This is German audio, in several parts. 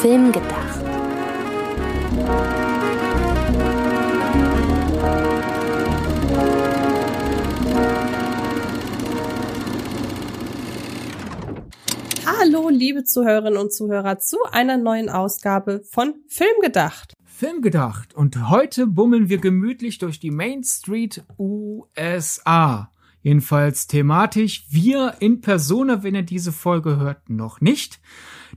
Film gedacht. Hallo, liebe Zuhörerinnen und Zuhörer, zu einer neuen Ausgabe von Film gedacht. Film gedacht und heute bummeln wir gemütlich durch die Main Street USA. Jedenfalls thematisch wir in Persona, wenn ihr diese Folge hört, noch nicht.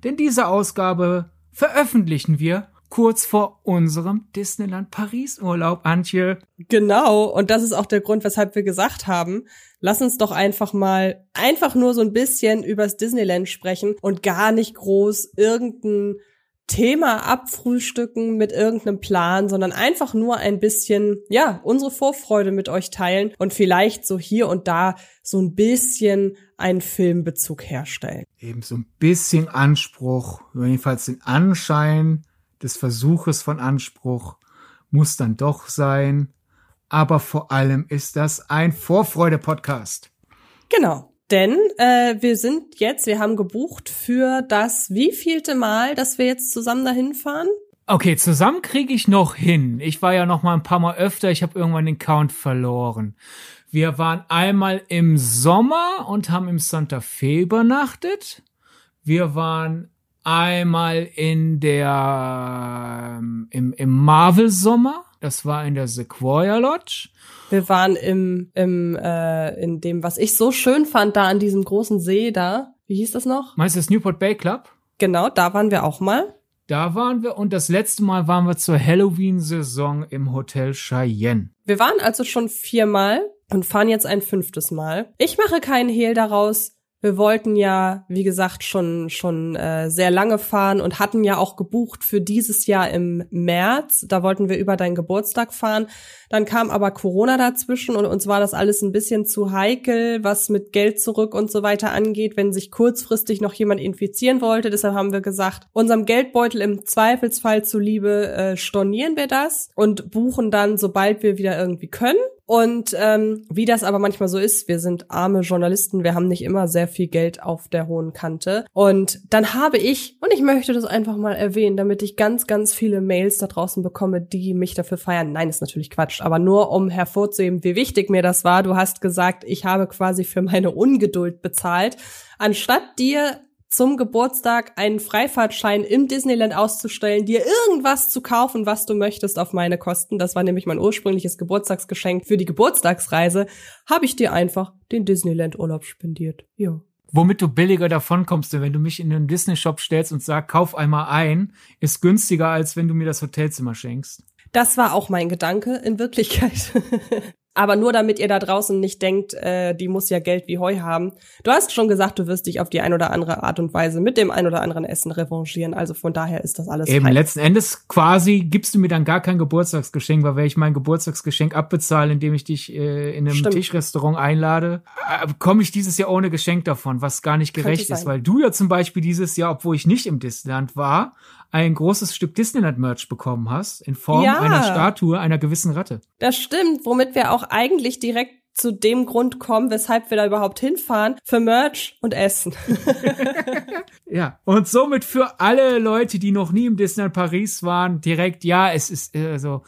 Denn diese Ausgabe veröffentlichen wir kurz vor unserem Disneyland Paris Urlaub, Antje. Genau, und das ist auch der Grund, weshalb wir gesagt haben, lass uns doch einfach mal einfach nur so ein bisschen übers Disneyland sprechen und gar nicht groß irgendein Thema abfrühstücken mit irgendeinem Plan, sondern einfach nur ein bisschen, ja, unsere Vorfreude mit euch teilen und vielleicht so hier und da so ein bisschen einen Filmbezug herstellen. Eben so ein bisschen Anspruch, jedenfalls den Anschein des Versuches von Anspruch muss dann doch sein. Aber vor allem ist das ein Vorfreude-Podcast. Genau. Denn äh, wir sind jetzt, wir haben gebucht für das wievielte Mal, dass wir jetzt zusammen dahin fahren? Okay, zusammen kriege ich noch hin. Ich war ja noch mal ein paar Mal öfter, ich habe irgendwann den Count verloren. Wir waren einmal im Sommer und haben im Santa Fe übernachtet. Wir waren einmal in der ähm, im, im Marvel Sommer, das war in der Sequoia Lodge. Wir waren im, im äh, in dem, was ich so schön fand, da an diesem großen See da. Wie hieß das noch? Meinst du das Newport Bay Club? Genau, da waren wir auch mal. Da waren wir und das letzte Mal waren wir zur Halloween-Saison im Hotel Cheyenne. Wir waren also schon viermal und fahren jetzt ein fünftes Mal. Ich mache keinen Hehl daraus. Wir wollten ja, wie gesagt, schon schon äh, sehr lange fahren und hatten ja auch gebucht für dieses Jahr im März. Da wollten wir über deinen Geburtstag fahren. Dann kam aber Corona dazwischen und uns war das alles ein bisschen zu heikel, was mit Geld zurück und so weiter angeht, wenn sich kurzfristig noch jemand infizieren wollte. Deshalb haben wir gesagt, unserem Geldbeutel im Zweifelsfall zuliebe äh, stornieren wir das und buchen dann, sobald wir wieder irgendwie können. Und ähm, wie das aber manchmal so ist, wir sind arme Journalisten, wir haben nicht immer sehr viel Geld auf der hohen Kante. Und dann habe ich, und ich möchte das einfach mal erwähnen, damit ich ganz, ganz viele Mails da draußen bekomme, die mich dafür feiern. Nein, ist natürlich Quatsch, aber nur um hervorzuheben, wie wichtig mir das war. Du hast gesagt, ich habe quasi für meine Ungeduld bezahlt. Anstatt dir zum Geburtstag einen Freifahrtschein im Disneyland auszustellen, dir irgendwas zu kaufen, was du möchtest auf meine Kosten. Das war nämlich mein ursprüngliches Geburtstagsgeschenk für die Geburtstagsreise. Habe ich dir einfach den Disneyland-Urlaub spendiert. Ja. Womit du billiger davonkommst, denn wenn du mich in einen Disney-Shop stellst und sagst, kauf einmal ein, ist günstiger, als wenn du mir das Hotelzimmer schenkst. Das war auch mein Gedanke in Wirklichkeit. Aber nur damit ihr da draußen nicht denkt, äh, die muss ja Geld wie Heu haben. Du hast schon gesagt, du wirst dich auf die ein oder andere Art und Weise mit dem ein oder anderen Essen revanchieren. Also von daher ist das alles. Eben, heim. letzten Endes quasi gibst du mir dann gar kein Geburtstagsgeschenk, weil wenn ich mein Geburtstagsgeschenk abbezahle, indem ich dich äh, in einem Stimmt. Tischrestaurant einlade, äh, komme ich dieses Jahr ohne Geschenk davon, was gar nicht gerecht ist, weil du ja zum Beispiel dieses Jahr, obwohl ich nicht im Disneyland war, ein großes Stück Disneyland-Merch bekommen hast, in Form ja, einer Statue einer gewissen Ratte. Das stimmt, womit wir auch eigentlich direkt zu dem Grund kommen, weshalb wir da überhaupt hinfahren, für Merch und Essen. ja, und somit für alle Leute, die noch nie im Disneyland Paris waren, direkt, ja, es ist, also,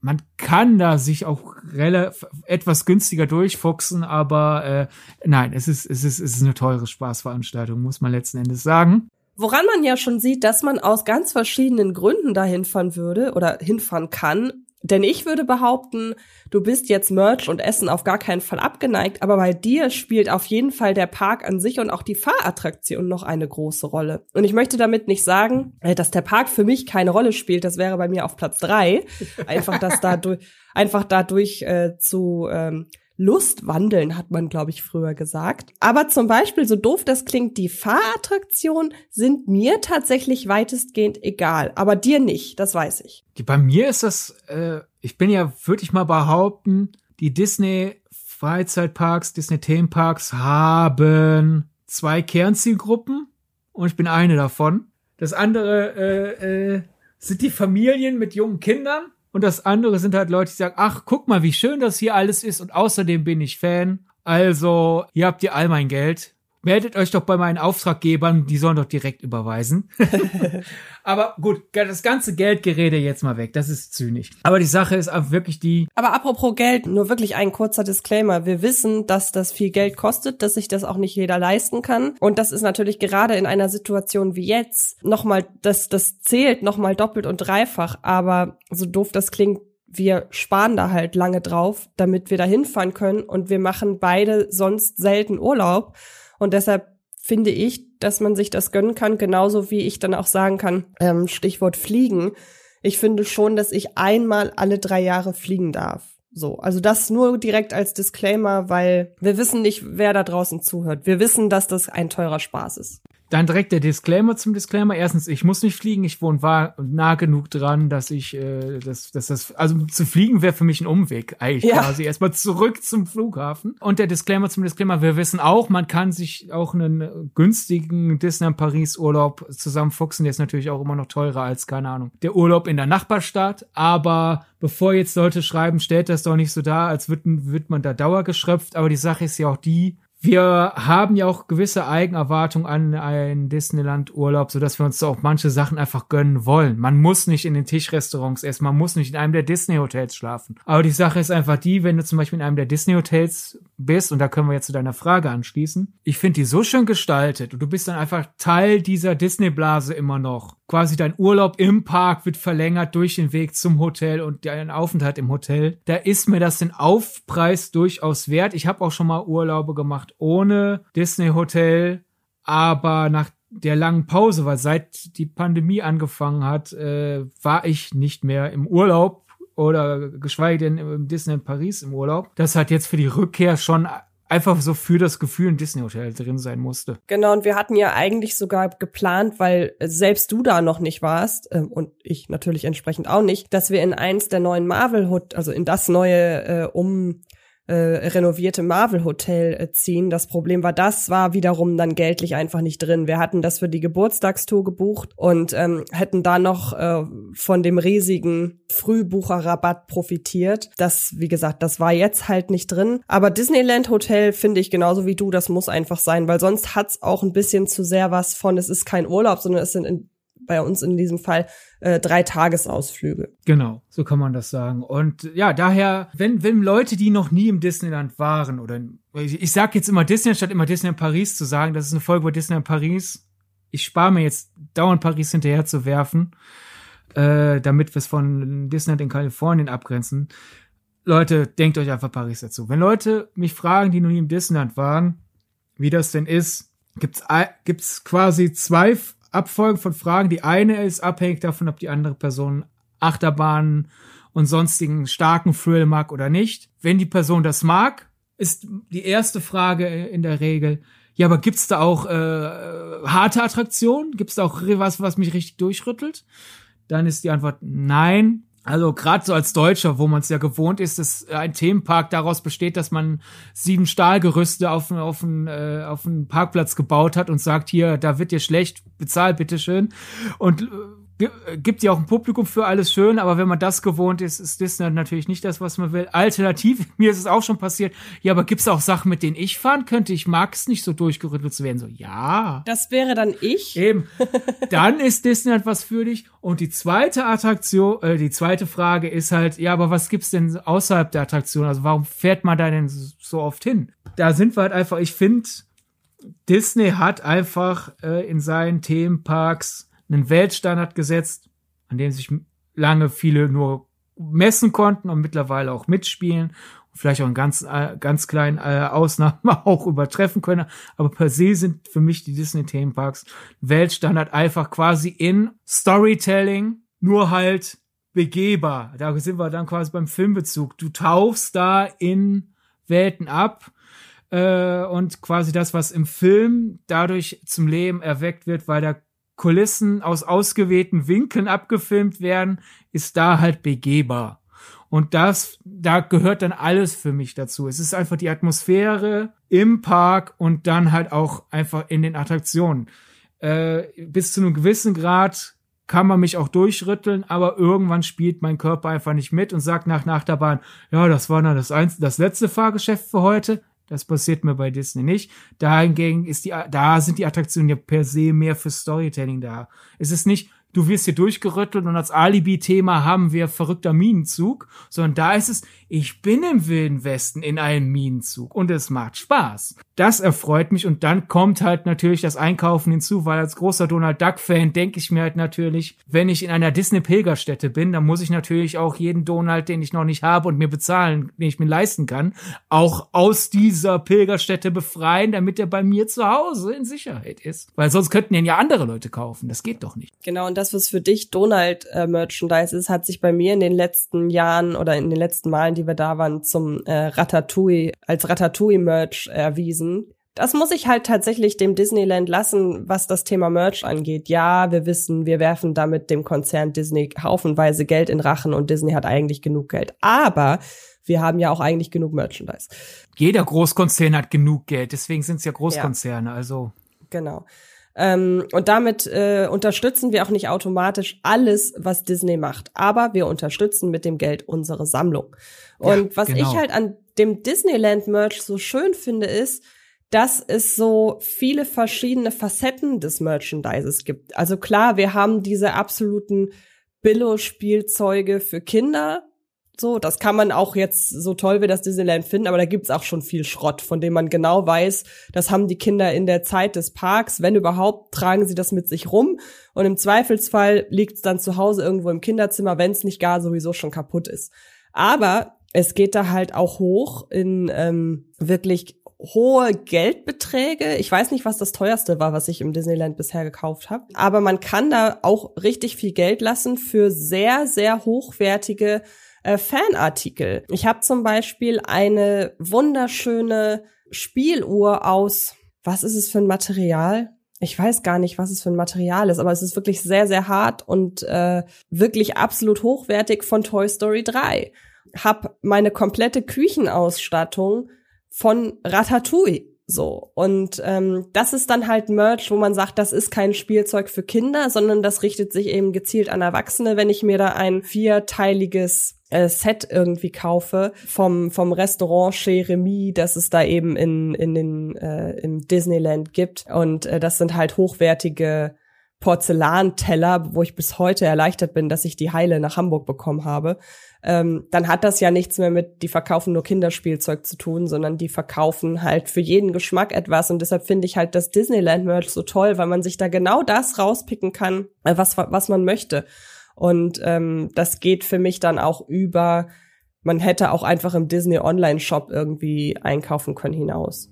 man kann da sich auch relativ etwas günstiger durchfuchsen, aber äh, nein, es ist, es ist, es ist eine teure Spaßveranstaltung, muss man letzten Endes sagen. Woran man ja schon sieht, dass man aus ganz verschiedenen Gründen da hinfahren würde oder hinfahren kann. Denn ich würde behaupten, du bist jetzt Merch und Essen auf gar keinen Fall abgeneigt, aber bei dir spielt auf jeden Fall der Park an sich und auch die Fahrattraktion noch eine große Rolle. Und ich möchte damit nicht sagen, äh, dass der Park für mich keine Rolle spielt. Das wäre bei mir auf Platz drei. Einfach, dass dadurch, einfach dadurch äh, zu ähm, Lustwandeln, hat man, glaube ich, früher gesagt. Aber zum Beispiel, so doof das klingt, die Fahrattraktionen sind mir tatsächlich weitestgehend egal. Aber dir nicht, das weiß ich. Bei mir ist das, äh, ich bin ja, würde ich mal behaupten, die Disney Freizeitparks, Disney Themenparks haben zwei Kernzielgruppen und ich bin eine davon. Das andere äh, äh, sind die Familien mit jungen Kindern und das andere sind halt Leute, die sagen, ach, guck mal, wie schön das hier alles ist und außerdem bin ich Fan. Also, hier habt ihr all mein Geld. Meldet euch doch bei meinen Auftraggebern, die sollen doch direkt überweisen. Aber gut, das ganze Geldgerede jetzt mal weg, das ist zynisch. Aber die Sache ist auch wirklich die. Aber apropos Geld, nur wirklich ein kurzer Disclaimer. Wir wissen, dass das viel Geld kostet, dass sich das auch nicht jeder leisten kann. Und das ist natürlich gerade in einer Situation wie jetzt nochmal, das, das zählt nochmal doppelt und dreifach. Aber so doof das klingt, wir sparen da halt lange drauf, damit wir da hinfahren können und wir machen beide sonst selten Urlaub. Und deshalb finde ich, dass man sich das gönnen kann, genauso wie ich dann auch sagen kann, ähm, Stichwort fliegen. Ich finde schon, dass ich einmal alle drei Jahre fliegen darf. So, also das nur direkt als Disclaimer, weil wir wissen nicht, wer da draußen zuhört. Wir wissen, dass das ein teurer Spaß ist. Dann direkt der Disclaimer zum Disclaimer. Erstens, ich muss nicht fliegen. Ich wohne war nah genug dran, dass ich, äh, dass, dass das, also zu fliegen wäre für mich ein Umweg eigentlich ja. quasi. Erstmal zurück zum Flughafen. Und der Disclaimer zum Disclaimer. Wir wissen auch, man kann sich auch einen günstigen Disneyland Paris Urlaub zusammenfuchsen. Der ist natürlich auch immer noch teurer als, keine Ahnung, der Urlaub in der Nachbarstadt. Aber bevor jetzt Leute schreiben, stellt das doch nicht so dar, als wird, wird man da dauergeschröpft. Aber die Sache ist ja auch die, wir haben ja auch gewisse Eigenerwartungen an einen Disneyland-Urlaub, sodass wir uns da auch manche Sachen einfach gönnen wollen. Man muss nicht in den Tischrestaurants essen, man muss nicht in einem der Disney-Hotels schlafen. Aber die Sache ist einfach die, wenn du zum Beispiel in einem der Disney-Hotels bist, und da können wir jetzt zu deiner Frage anschließen, ich finde die so schön gestaltet und du bist dann einfach Teil dieser Disney-Blase immer noch. Quasi dein Urlaub im Park wird verlängert durch den Weg zum Hotel und dein Aufenthalt im Hotel. Da ist mir das den Aufpreis durchaus wert. Ich habe auch schon mal Urlaube gemacht ohne Disney Hotel, aber nach der langen Pause, weil seit die Pandemie angefangen hat, äh, war ich nicht mehr im Urlaub oder geschweige denn im Disney in Paris im Urlaub. Das hat jetzt für die Rückkehr schon einfach so für das Gefühl ein Disney-Hotel drin sein musste. Genau, und wir hatten ja eigentlich sogar geplant, weil selbst du da noch nicht warst, ähm, und ich natürlich entsprechend auch nicht, dass wir in eins der neuen Marvel, also in das neue äh, um äh, renovierte Marvel Hotel äh, ziehen. Das Problem war, das war wiederum dann geldlich einfach nicht drin. Wir hatten das für die Geburtstagstour gebucht und ähm, hätten da noch äh, von dem riesigen Frühbucherrabatt profitiert. Das, wie gesagt, das war jetzt halt nicht drin. Aber Disneyland Hotel finde ich genauso wie du, das muss einfach sein, weil sonst hat's auch ein bisschen zu sehr was von, es ist kein Urlaub, sondern es sind in bei uns in diesem Fall äh, drei Tagesausflüge. Genau, so kann man das sagen. Und ja, daher, wenn, wenn Leute, die noch nie im Disneyland waren, oder ich, ich sag jetzt immer Disneyland statt immer Disneyland Paris zu sagen, das ist eine Folge über Disneyland Paris. Ich spare mir jetzt dauernd Paris hinterher zu werfen, äh, damit wir es von Disneyland in Kalifornien abgrenzen. Leute, denkt euch einfach Paris dazu. Wenn Leute mich fragen, die noch nie im Disneyland waren, wie das denn ist, gibt's gibt's quasi zwei Abfolgen von Fragen. Die eine ist abhängig davon, ob die andere Person Achterbahnen und sonstigen starken Thrill mag oder nicht. Wenn die Person das mag, ist die erste Frage in der Regel, ja, aber gibt's da auch äh, harte Attraktionen? Gibt's da auch was, was mich richtig durchrüttelt? Dann ist die Antwort nein. Also gerade so als Deutscher, wo man es ja gewohnt ist, dass ein Themenpark daraus besteht, dass man sieben Stahlgerüste auf, auf, äh, auf Parkplatz gebaut hat und sagt, hier, da wird dir schlecht, bezahl bitteschön. Und äh, gibt ja auch ein Publikum für alles schön, aber wenn man das gewohnt ist, ist Disney natürlich nicht das, was man will. Alternativ, mir ist es auch schon passiert, ja, aber gibt's auch Sachen, mit denen ich fahren könnte? Ich mag es nicht so durchgerüttelt zu werden. So, ja. Das wäre dann ich. Eben. Dann ist Disney was für dich. Und die zweite Attraktion, äh, die zweite Frage ist halt, ja, aber was gibt's denn außerhalb der Attraktion? Also warum fährt man da denn so oft hin? Da sind wir halt einfach, ich finde, Disney hat einfach äh, in seinen Themenparks einen Weltstandard gesetzt, an dem sich lange viele nur messen konnten und mittlerweile auch mitspielen und vielleicht auch in ganz, äh, ganz kleinen äh, Ausnahmen auch übertreffen können. Aber per se sind für mich die Disney Themenparks Weltstandard einfach quasi in Storytelling, nur halt begehbar. Da sind wir dann quasi beim Filmbezug. Du tauchst da in Welten ab äh, und quasi das, was im Film dadurch zum Leben erweckt wird, weil der Kulissen aus ausgewählten Winkeln abgefilmt werden, ist da halt begehbar. Und das, da gehört dann alles für mich dazu. Es ist einfach die Atmosphäre im Park und dann halt auch einfach in den Attraktionen. Äh, bis zu einem gewissen Grad kann man mich auch durchrütteln, aber irgendwann spielt mein Körper einfach nicht mit und sagt nach nach der Bahn, ja, das war dann das, eins, das letzte Fahrgeschäft für heute Das passiert mir bei Disney nicht. Dahingegen ist die, da sind die Attraktionen ja per se mehr für Storytelling da. Es ist nicht, du wirst hier durchgerüttelt und als Alibi-Thema haben wir verrückter Minenzug, sondern da ist es, ich bin im Wilden Westen in einem Minenzug und es macht Spaß. Das erfreut mich und dann kommt halt natürlich das Einkaufen hinzu, weil als großer Donald Duck-Fan denke ich mir halt natürlich, wenn ich in einer Disney-Pilgerstätte bin, dann muss ich natürlich auch jeden Donald, den ich noch nicht habe und mir bezahlen, den ich mir leisten kann, auch aus dieser Pilgerstätte befreien, damit er bei mir zu Hause in Sicherheit ist. Weil sonst könnten ihn ja andere Leute kaufen. Das geht doch nicht. Genau, und das, was für dich Donald-Merchandise äh, ist, hat sich bei mir in den letzten Jahren oder in den letzten Malen, die wir da waren, zum äh, Ratatouille, als Ratatouille-Merch erwiesen. Das muss ich halt tatsächlich dem Disneyland lassen, was das Thema Merch angeht. Ja, wir wissen, wir werfen damit dem Konzern Disney haufenweise Geld in Rachen und Disney hat eigentlich genug Geld. Aber wir haben ja auch eigentlich genug Merchandise. Jeder Großkonzern hat genug Geld, deswegen sind es ja Großkonzerne, ja. also. Genau. Ähm, und damit äh, unterstützen wir auch nicht automatisch alles, was Disney macht. Aber wir unterstützen mit dem Geld unsere Sammlung. Und ja, was genau. ich halt an dem Disneyland-Merch so schön finde, ist, dass es so viele verschiedene Facetten des Merchandises gibt. Also klar, wir haben diese absoluten Billo-Spielzeuge für Kinder, so, das kann man auch jetzt so toll wie das Disneyland finden, aber da gibt's auch schon viel Schrott, von dem man genau weiß, das haben die Kinder in der Zeit des Parks, wenn überhaupt, tragen sie das mit sich rum und im Zweifelsfall liegt's dann zu Hause irgendwo im Kinderzimmer, wenn's nicht gar sowieso schon kaputt ist. Aber es geht da halt auch hoch in ähm, wirklich hohe Geldbeträge. Ich weiß nicht, was das teuerste war, was ich im Disneyland bisher gekauft habe. Aber man kann da auch richtig viel Geld lassen für sehr, sehr hochwertige äh, Fanartikel. Ich habe zum Beispiel eine wunderschöne Spieluhr aus, was ist es für ein Material? Ich weiß gar nicht, was es für ein Material ist, aber es ist wirklich sehr, sehr hart und äh, wirklich absolut hochwertig von Toy Story 3. Hab meine komplette Küchenausstattung von Ratatouille so. Und ähm, das ist dann halt Merch, wo man sagt, das ist kein Spielzeug für Kinder, sondern das richtet sich eben gezielt an Erwachsene, wenn ich mir da ein vierteiliges äh, Set irgendwie kaufe vom vom Restaurant Chez Remy, das es da eben in in den äh, im Disneyland gibt und äh, das sind halt hochwertige Porzellanteller, wo ich bis heute erleichtert bin, dass ich die Heile nach Hamburg bekommen habe, ähm, dann hat das ja nichts mehr mit, die verkaufen nur Kinderspielzeug zu tun, sondern die verkaufen halt für jeden Geschmack etwas. Und deshalb finde ich halt das Disneyland-Merch so toll, weil man sich da genau das rauspicken kann, äh, was, was man möchte. Und ähm, das geht für mich dann auch über, man hätte auch einfach im Disney Online-Shop irgendwie einkaufen können hinaus.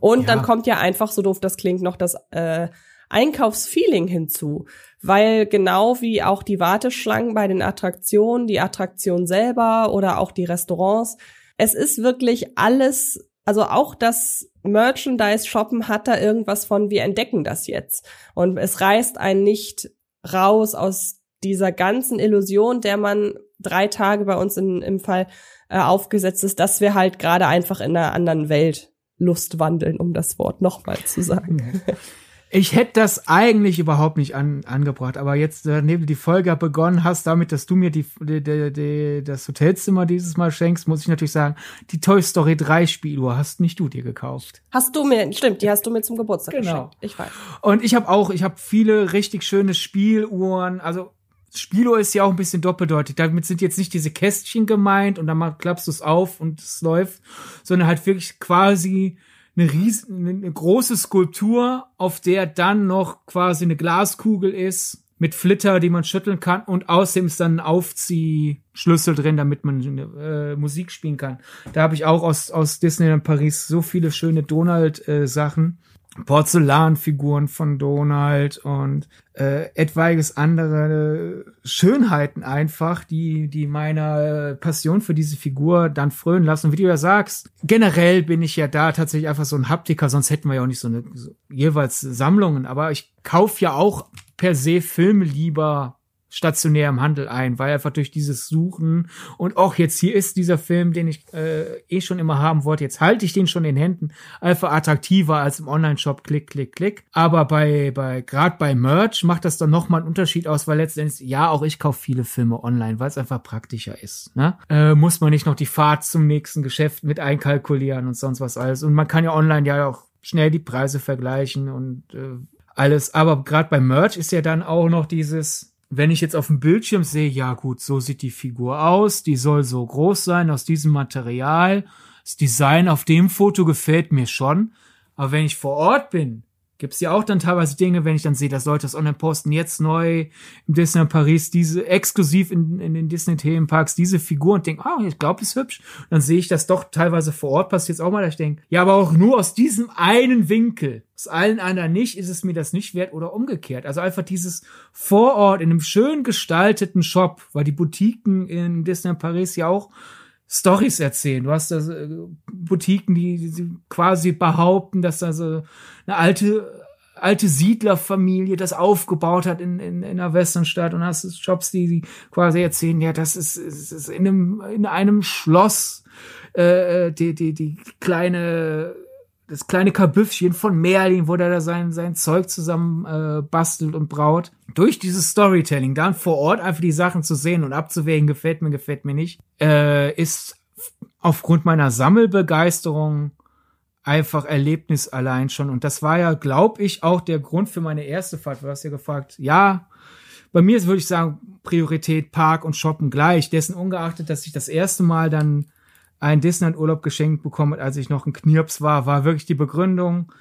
Und ja. dann kommt ja einfach, so doof das klingt, noch das äh, Einkaufsfeeling hinzu, weil genau wie auch die Warteschlangen bei den Attraktionen, die Attraktion selber oder auch die Restaurants, es ist wirklich alles, also auch das Merchandise shoppen hat da irgendwas von, wir entdecken das jetzt. Und es reißt einen nicht raus aus dieser ganzen Illusion, der man drei Tage bei uns in, im Fall äh, aufgesetzt ist, dass wir halt gerade einfach in einer anderen Welt Lust wandeln, um das Wort nochmal zu sagen. Ich hätte das eigentlich überhaupt nicht an, angebracht, aber jetzt, nachdem du die Folge begonnen hast, damit, dass du mir die, die, die, die, das Hotelzimmer dieses Mal schenkst, muss ich natürlich sagen, die Toy Story 3 Spieluhr hast nicht du dir gekauft. Hast du mir, stimmt, die hast du mir zum Geburtstag genau. geschenkt. Ich weiß. Und ich habe auch, ich habe viele richtig schöne Spieluhren, also Spieluhr ist ja auch ein bisschen doppeldeutig. Damit sind jetzt nicht diese Kästchen gemeint und dann klappst du es auf und es läuft, sondern halt wirklich quasi eine riesen, eine große Skulptur, auf der dann noch quasi eine Glaskugel ist mit Flitter, die man schütteln kann und außerdem ist dann ein Aufziehschlüssel drin, damit man äh, Musik spielen kann. Da habe ich auch aus aus Disneyland Paris so viele schöne Donald äh. Porzellanfiguren von Donald und äh, etwaiges andere Schönheiten einfach, die, die meiner Passion für diese Figur dann frönen lassen. Und wie du ja sagst, generell bin ich ja da tatsächlich einfach so ein Haptiker, sonst hätten wir ja auch nicht so eine so, jeweils Sammlungen. Aber ich kaufe ja auch per se Filme lieber stationär im Handel ein, weil einfach durch dieses Suchen und auch jetzt hier ist dieser Film, den ich äh, eh schon immer haben wollte, jetzt halte ich den schon in Händen, einfach attraktiver als im Online-Shop, klick, klick, klick. Aber bei, bei gerade bei Merch macht das dann nochmal einen Unterschied aus, weil letztendlich, ja, auch ich kaufe viele Filme online, weil es einfach praktischer ist. Ne? Äh, muss man nicht noch die Fahrt zum nächsten Geschäft mit einkalkulieren und sonst was alles. Und man kann ja online ja auch schnell die Preise vergleichen und äh, alles. Aber gerade bei Merch ist ja dann auch noch dieses, wenn ich jetzt auf dem Bildschirm sehe, ja gut, so sieht die Figur aus, die soll so groß sein aus diesem Material. Das Design auf dem Foto gefällt mir schon. Aber wenn ich vor Ort bin, gibt's ja auch dann teilweise Dinge, wenn ich dann sehe, dass Leute das online posten, jetzt neu im Disney Paris, diese exklusiv in, in den Disney Themenparks, diese Figur und denke, ah, oh, ich glaube, ist hübsch. Und dann sehe ich das doch teilweise vor Ort passiert auch mal, dass ich denke, ja, aber auch nur aus diesem einen Winkel. Aus allen anderen nicht, ist es mir das nicht wert oder umgekehrt. Also einfach dieses vor Ort in einem schön gestalteten Shop, weil die Boutiquen in Disney Paris ja auch Stories erzählen. Du hast da äh, Boutiquen, die, die quasi behaupten, dass also eine alte alte Siedlerfamilie das aufgebaut hat in, in, in einer Westernstadt und hast Shops, die, die quasi erzählen, ja, das ist, ist, ist in einem in einem Schloss äh, äh die die die kleine das kleine Kabüffchen von Merlin, wo der da sein, sein Zeug zusammen äh, bastelt und braut. Durch dieses Storytelling, dann vor Ort einfach die Sachen zu sehen und abzuwägen, gefällt mir, gefällt mir nicht, äh, ist aufgrund meiner Sammelbegeisterung einfach Erlebnis allein schon. Und das war ja, glaube ich, auch der Grund für meine erste Fahrt. Du hast ja gefragt, ja, bei mir ist, würde ich sagen, Priorität Park und Shoppen gleich. Dessen ungeachtet, dass ich das erste Mal dann einen Disneyland-Urlaub geschenkt bekommen, als ich noch ein Knirps war, war wirklich die Begründung,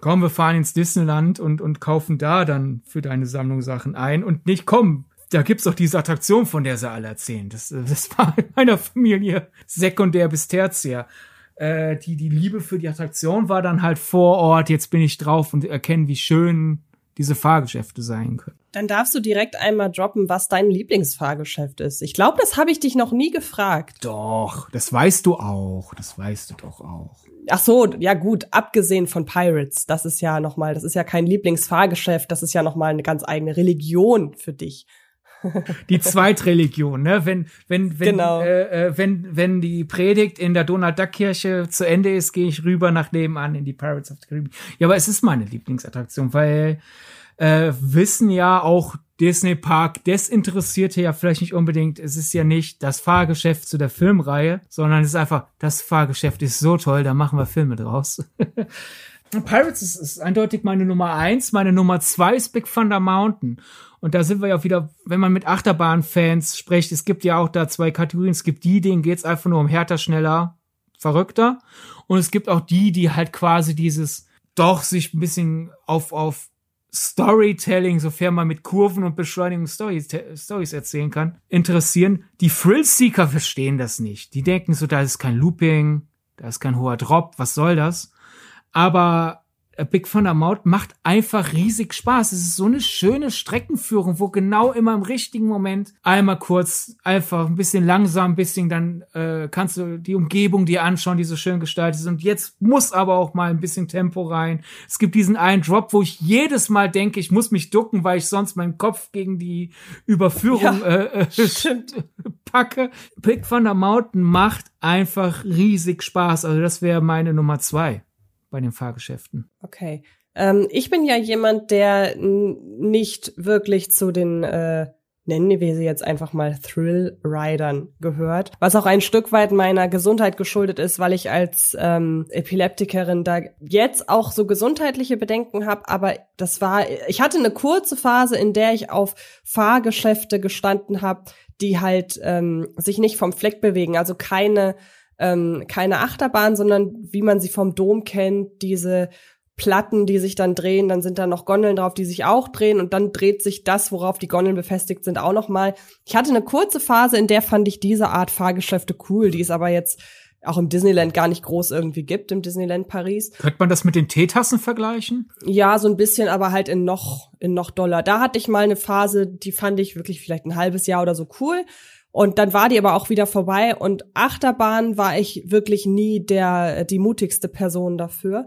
komm, wir fahren ins Disneyland und, und kaufen da dann für deine Sammlung Sachen ein und nicht, komm, da gibt's doch diese Attraktion, von der sie alle erzählen. Das, das war in meiner Familie sekundär bis tertiär. Äh, die, die Liebe für die Attraktion war dann halt vor Ort, jetzt bin ich drauf und erkenne, wie schön diese Fahrgeschäfte sein können. Dann darfst du direkt einmal droppen, was dein Lieblingsfahrgeschäft ist. Ich glaube, das habe ich dich noch nie gefragt. Doch, das weißt du auch. Das weißt du doch auch. Ach so, ja gut, abgesehen von Pirates, das ist ja noch mal, das ist ja kein Lieblingsfahrgeschäft, das ist ja noch mal eine ganz eigene Religion für dich. Die Zweitreligion, ne? Wenn wenn wenn genau. äh, äh, wenn wenn die Predigt in der Donald Duck Kirche zu Ende ist, gehe ich rüber nach nebenan in die Pirates of the Caribbean. Ja, aber es ist meine Lieblingsattraktion, weil äh, wissen ja auch Disney Park Desinteressierte ja vielleicht nicht unbedingt. Es ist ja nicht das Fahrgeschäft zu der Filmreihe, sondern es ist einfach, das Fahrgeschäft ist so toll, da machen wir Filme draus. Pirates ist, ist eindeutig meine Nummer eins. Meine Nummer zwei ist Big Thunder Mountain. Und da sind wir ja auch wieder, wenn man mit Achterbahn-Fans spricht, es gibt ja auch da zwei Kategorien. Es gibt die, denen geht's einfach nur um härter, schneller, verrückter. Und es gibt auch die, die halt quasi dieses doch sich ein bisschen auf, auf Storytelling, sofern man mit Kurven und Beschleunigung Stories, Stories erzählen kann, interessieren. Die Thrill-Seeker verstehen das nicht. Die denken so, da ist kein Looping, da ist kein hoher Drop, was soll das? Aber Big Thunder Mountain macht einfach riesig Spaß. Es ist so eine schöne Streckenführung, wo genau immer im richtigen Moment einmal kurz einfach ein bisschen langsam, ein bisschen dann äh, kannst du die Umgebung dir anschauen, die so schön gestaltet ist. Und jetzt muss aber auch mal ein bisschen Tempo rein. Es gibt diesen einen Drop, wo ich jedes Mal denke, ich muss mich ducken, weil ich sonst meinen Kopf gegen die Überführung ja, äh, äh, packe. Big Thunder Mountain macht einfach riesig Spaß. Also das wäre meine Nummer zwei bei den Fahrgeschäften. Okay. Ähm, ich bin ja jemand, der nicht wirklich zu den äh, nennen wir sie jetzt einfach mal Thrill-Ridern gehört, was auch ein Stück weit meiner Gesundheit geschuldet ist, weil ich als ähm, Epileptikerin da jetzt auch so gesundheitliche Bedenken habe, aber das war, ich hatte eine kurze Phase, in der ich auf Fahrgeschäfte gestanden habe, die halt ähm, sich nicht vom Fleck bewegen, also keine ähm, keine Achterbahn, sondern wie man sie vom Dom kennt, diese Platten, die sich dann drehen, dann sind da noch Gondeln drauf, die sich auch drehen und dann dreht sich das, worauf die Gondeln befestigt sind, auch noch mal. Ich hatte eine kurze Phase, in der fand ich diese Art Fahrgeschäfte cool, die es aber jetzt auch im Disneyland gar nicht groß irgendwie gibt, im Disneyland Paris. Könnte man das mit den Teetassen vergleichen? Ja, so ein bisschen, aber halt in noch, in noch Dollar. Da hatte ich mal eine Phase, die fand ich wirklich vielleicht ein halbes Jahr oder so cool. Und dann war die aber auch wieder vorbei und Achterbahn war ich wirklich nie der die mutigste Person dafür.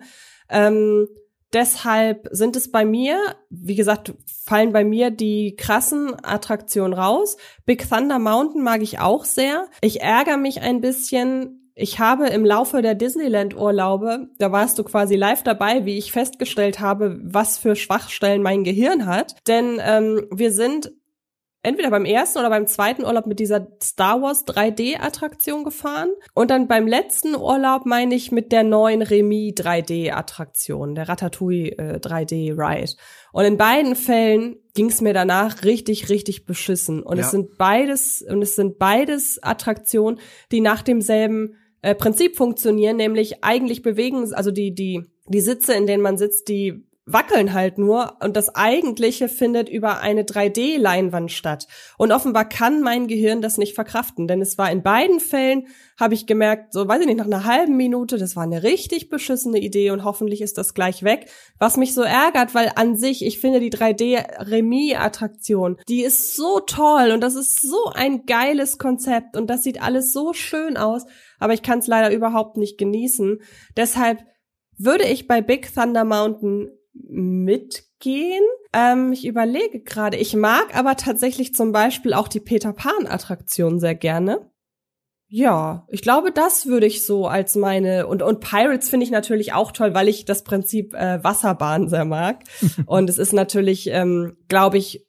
Ähm, Deshalb sind es bei mir, wie gesagt, fallen bei mir die krassen Attraktionen raus. Big Thunder Mountain mag ich auch sehr. Ich ärgere mich ein bisschen, ich habe im Laufe der Disneyland-Urlaube, da warst du quasi live dabei, wie ich festgestellt habe, was für Schwachstellen mein Gehirn hat. Denn ähm, wir sind entweder beim ersten oder beim zweiten Urlaub mit dieser Star Wars 3D-Attraktion gefahren. Und dann beim letzten Urlaub meine ich mit der neuen Remy 3D-Attraktion, der Ratatouille äh, 3D-Ride. Und in beiden Fällen ging es mir danach richtig, richtig beschissen. Und ja. es sind beides, und es sind beides Attraktionen, die nach demselben äh, Prinzip funktionieren, nämlich eigentlich bewegen, also die, die, die Sitze, in denen man sitzt, die wackeln halt nur und das Eigentliche findet über eine 3D-Leinwand statt. Und offenbar kann mein Gehirn das nicht verkraften, denn es war in beiden Fällen, habe ich gemerkt, so weiß ich nicht, nach einer halben Minute, das war eine richtig beschissene Idee und hoffentlich ist das gleich weg. Was mich so ärgert, weil an sich, ich finde die 3D-Remis-Attraktion, die ist so toll und das ist so ein geiles Konzept und das sieht alles so schön aus, aber ich kann es leider überhaupt nicht genießen. Deshalb würde ich bei Big Thunder Mountain mitgehen. Ähm, ich überlege gerade. Ich mag aber tatsächlich zum Beispiel auch die Peter Pan-Attraktion sehr gerne. Ja, ich glaube, das würde ich so als meine und und Pirates finde ich natürlich auch toll, weil ich das Prinzip äh, Wasserbahn sehr mag und es ist natürlich, ähm, glaube ich,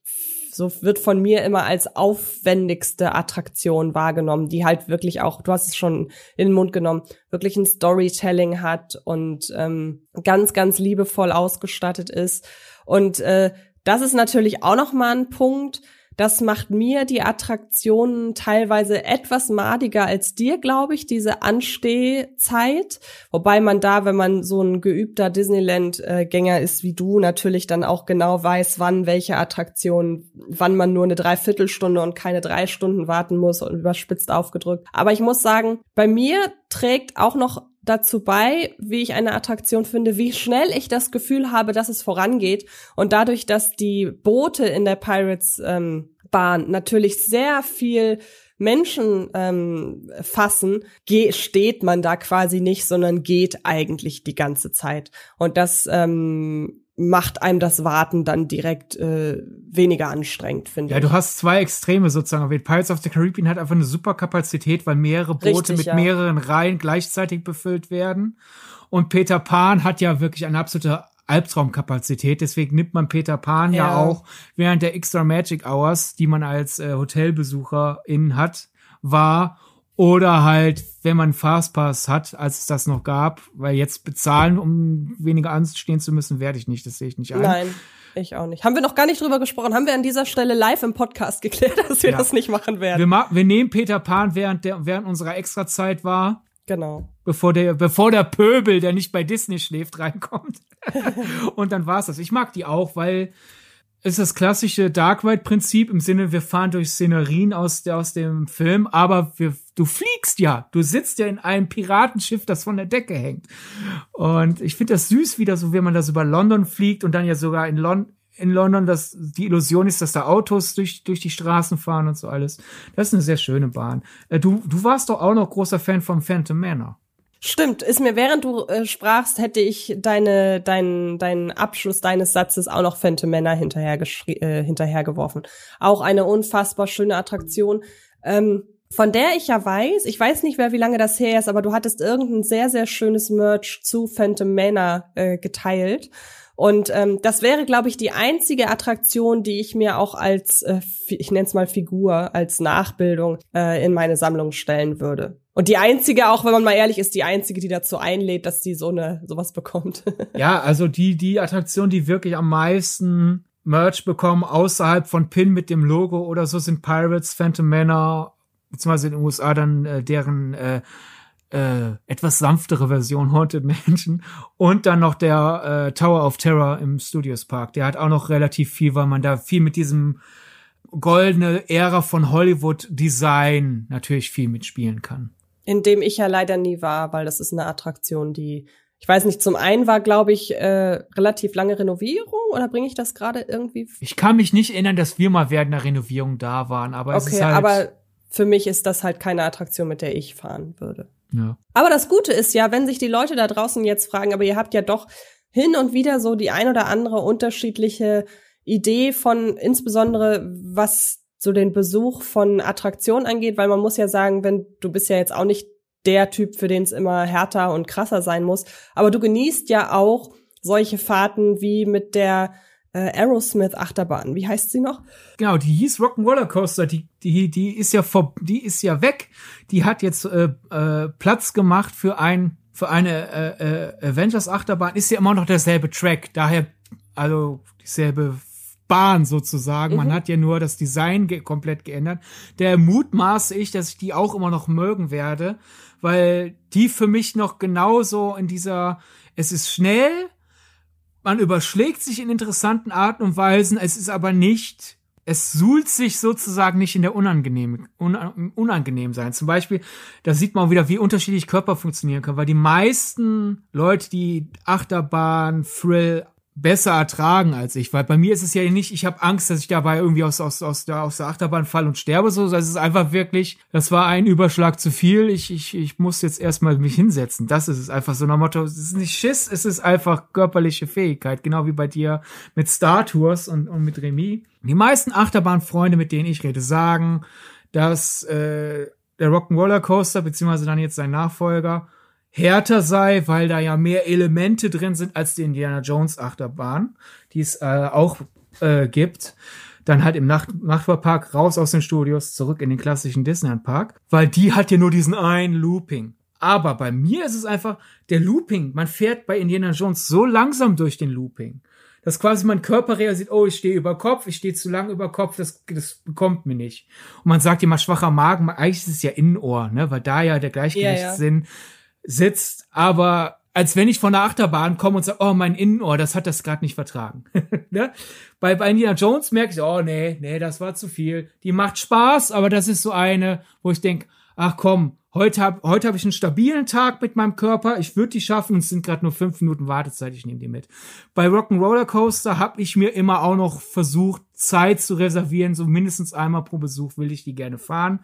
so wird von mir immer als aufwendigste Attraktion wahrgenommen, die halt wirklich auch, du hast es schon in den Mund genommen, wirklich ein Storytelling hat und ähm, ganz, ganz liebevoll ausgestattet ist. Und äh, das ist natürlich auch noch mal ein Punkt, das macht mir die Attraktionen teilweise etwas madiger als dir, glaube ich, diese Anstehzeit. Wobei man da, wenn man so ein geübter Disneyland-Gänger ist wie du, natürlich dann auch genau weiß, wann welche Attraktion, wann man nur eine Dreiviertelstunde und keine drei Stunden warten muss und überspitzt aufgedrückt. Aber ich muss sagen, bei mir trägt auch noch dazu bei, wie ich eine Attraktion finde, wie schnell ich das Gefühl habe, dass es vorangeht. Und dadurch, dass die Boote in der Pirates ähm, Bahn natürlich sehr viel Menschen ähm, fassen, steht man da quasi nicht, sondern geht eigentlich die ganze Zeit. Und das ähm, macht einem das Warten dann direkt äh, weniger anstrengend, finde ja, ich. Ja, du hast zwei Extreme sozusagen. Pirates of the Caribbean hat einfach eine super Kapazität, weil mehrere Boote Richtig, mit ja. mehreren Reihen gleichzeitig befüllt werden. Und Peter Pan hat ja wirklich eine absolute Albtraumkapazität. Deswegen nimmt man Peter Pan ja, ja auch während der Extra Magic Hours, die man als äh, Hotelbesucherin hat, war oder halt, wenn man Fastpass hat, als es das noch gab, weil jetzt bezahlen, um weniger anstehen zu müssen, werde ich nicht, das sehe ich nicht ein. Nein, ich auch nicht. Haben wir noch gar nicht drüber gesprochen, haben wir an dieser Stelle live im Podcast geklärt, dass wir ja. das nicht machen werden. Wir, ma wir nehmen Peter Pan während der, während unserer Extrazeit war. Genau. Bevor der, bevor der Pöbel, der nicht bei Disney schläft, reinkommt. Und dann war's das. Ich mag die auch, weil ist das klassische Dark Ride Prinzip im Sinne, wir fahren durch Szenerien aus, aus dem Film, aber wir, du fliegst ja. Du sitzt ja in einem Piratenschiff, das von der Decke hängt. Und ich finde das süß wieder so, wenn man das über London fliegt und dann ja sogar in, Lon in London, dass die Illusion ist, dass da Autos durch, durch die Straßen fahren und so alles. Das ist eine sehr schöne Bahn. Äh, du, du warst doch auch noch großer Fan vom Phantom Manor. Stimmt, ist mir während du äh, sprachst, hätte ich deine deinen deinen Abschluss deines Satzes auch noch Phantom Männer hinterher äh, hinterhergeworfen. Auch eine unfassbar schöne Attraktion. Ähm, von der ich ja weiß, ich weiß nicht mehr, wie lange das her ist, aber du hattest irgendein sehr, sehr schönes Merch zu Phantom Manor äh, geteilt. Und ähm, das wäre, glaube ich, die einzige Attraktion, die ich mir auch als, äh, ich nenne es mal Figur, als Nachbildung äh, in meine Sammlung stellen würde. Und die einzige, auch wenn man mal ehrlich ist, die einzige, die dazu einlädt, dass die so eine sowas bekommt. ja, also die die Attraktion, die wirklich am meisten Merch bekommen außerhalb von Pin mit dem Logo oder so sind Pirates, Phantom Manor, beziehungsweise in den USA dann äh, deren äh, äh, etwas sanftere Version Haunted Mansion und dann noch der äh, Tower of Terror im Studios Park. Der hat auch noch relativ viel, weil man da viel mit diesem goldene Ära von Hollywood Design natürlich viel mitspielen kann in dem ich ja leider nie war, weil das ist eine Attraktion, die ich weiß nicht, zum einen war, glaube ich, äh, relativ lange Renovierung oder bringe ich das gerade irgendwie? Ich kann mich nicht erinnern, dass wir mal während der Renovierung da waren, aber es ist halt aber für mich ist das halt keine Attraktion, mit der ich fahren würde. Ja. Aber das Gute ist ja, wenn sich die Leute da draußen jetzt fragen, aber ihr habt ja doch hin und wieder so die ein oder andere unterschiedliche Idee von, insbesondere was so den Besuch von Attraktionen angeht, weil man muss ja sagen, wenn du bist ja jetzt auch nicht der Typ, für den es immer härter und krasser sein muss, aber du genießt ja auch solche Fahrten wie mit der äh, Aerosmith Achterbahn. Wie heißt sie noch? Genau, die hieß Rock'n'Roller Coaster. Die, die, die ist ja vor, die ist ja weg. Die hat jetzt äh, äh, Platz gemacht für ein für eine äh, äh, Avengers Achterbahn. Ist ja immer noch derselbe Track. Daher also dieselbe Bahn sozusagen. Mhm. Man hat ja nur das Design ge komplett geändert. Der mutmaße ich, dass ich die auch immer noch mögen werde, weil die für mich noch genauso in dieser, es ist schnell, man überschlägt sich in interessanten Arten und Weisen, es ist aber nicht, es suhlt sich sozusagen nicht in der unangenehm, un, unangenehm sein. Zum Beispiel, da sieht man wieder, wie unterschiedlich Körper funktionieren können, weil die meisten Leute, die Achterbahn, Thrill, besser ertragen als ich, weil bei mir ist es ja nicht, ich habe Angst, dass ich dabei irgendwie aus, aus, aus, der, aus der Achterbahn fall und sterbe, so, das ist einfach wirklich, das war ein Überschlag zu viel, ich, ich, ich muss jetzt erstmal mich hinsetzen, das ist es einfach so nach Motto, es ist nicht Schiss, es ist einfach körperliche Fähigkeit, genau wie bei dir mit Star Tours und, und mit Remy. Die meisten Achterbahnfreunde, mit denen ich rede, sagen, dass äh, der Rock'n'Roller Coaster, beziehungsweise dann jetzt sein Nachfolger, härter sei, weil da ja mehr Elemente drin sind als die Indiana Jones Achterbahn, die es äh, auch äh, gibt. Dann halt im Nacht Nachtfahrpark raus aus den Studios, zurück in den klassischen Disneyland Park, weil die hat ja nur diesen einen Looping. Aber bei mir ist es einfach der Looping. Man fährt bei Indiana Jones so langsam durch den Looping, dass quasi mein Körper realisiert, oh, ich stehe über Kopf, ich stehe zu lang über Kopf, das, das bekommt mir nicht. Und man sagt immer schwacher Magen, eigentlich ist es ja Innenohr, ne, weil da ja der Gleichgewichtssinn ja, ja sitzt, aber als wenn ich von der Achterbahn komme und sage, oh, mein Innenohr, das hat das gerade nicht vertragen. ne? Bei, bei Indiana Jones merke ich, oh nee, nee, das war zu viel. Die macht Spaß, aber das ist so eine, wo ich denk, ach komm, heute habe heute hab ich einen stabilen Tag mit meinem Körper, ich würde die schaffen und es sind gerade nur fünf Minuten Wartezeit, ich nehme die mit. Bei Rock'n'Roller Coaster habe ich mir immer auch noch versucht, Zeit zu reservieren, so mindestens einmal pro Besuch will ich die gerne fahren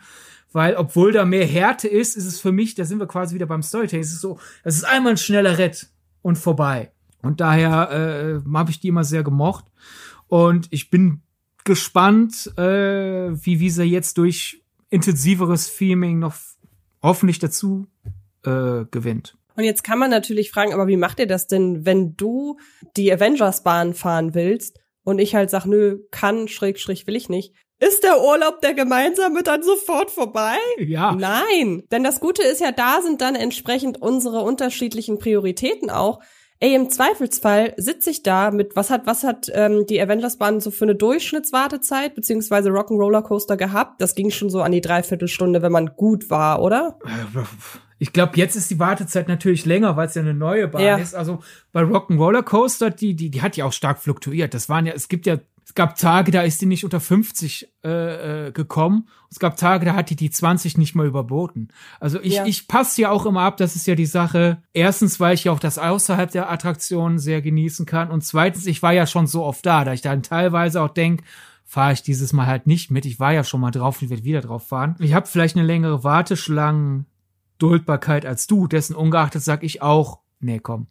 weil obwohl da mehr Härte ist, ist es für mich, da sind wir quasi wieder beim Storytelling, es ist so, es ist einmal ein schneller Rett und vorbei. Und daher äh, habe ich die immer sehr gemocht. Und ich bin gespannt, äh, wie Visa jetzt durch intensiveres Theming noch hoffentlich dazu äh, gewinnt. Und jetzt kann man natürlich fragen, aber wie macht ihr das denn, wenn du die Avengers-Bahn fahren willst und ich halt sag, nö, kann, schräg, schräg, will ich nicht. Ist der Urlaub der gemeinsame dann sofort vorbei? Ja. Nein. Denn das Gute ist ja, da sind dann entsprechend unsere unterschiedlichen Prioritäten auch. Ey, im Zweifelsfall sitze ich da mit, was hat, was hat ähm, die Avengers-Bahn so für eine Durchschnittswartezeit, beziehungsweise Rock'n'Roller Coaster gehabt? Das ging schon so an die Dreiviertelstunde, wenn man gut war, oder? Ich glaube, jetzt ist die Wartezeit natürlich länger, weil es ja eine neue Bahn ja. ist. Also bei Rock'n'Roller Coaster, die, die, die hat ja auch stark fluktuiert. Das waren ja, es gibt ja es gab Tage, da ist die nicht unter 50 äh, äh, gekommen. Es gab Tage, da hat die die 20 nicht mal überboten. Also ich, ja. ich passe ja auch immer ab, das ist ja die Sache. Erstens, weil ich ja auch das außerhalb der Attraktion sehr genießen kann. Und zweitens, ich war ja schon so oft da, da ich dann teilweise auch denk, fahre ich dieses Mal halt nicht mit. Ich war ja schon mal drauf und werde wieder drauf fahren. Ich habe vielleicht eine längere Warteschlangen Duldbarkeit als du, dessen ungeachtet sag ich auch, nee, komm.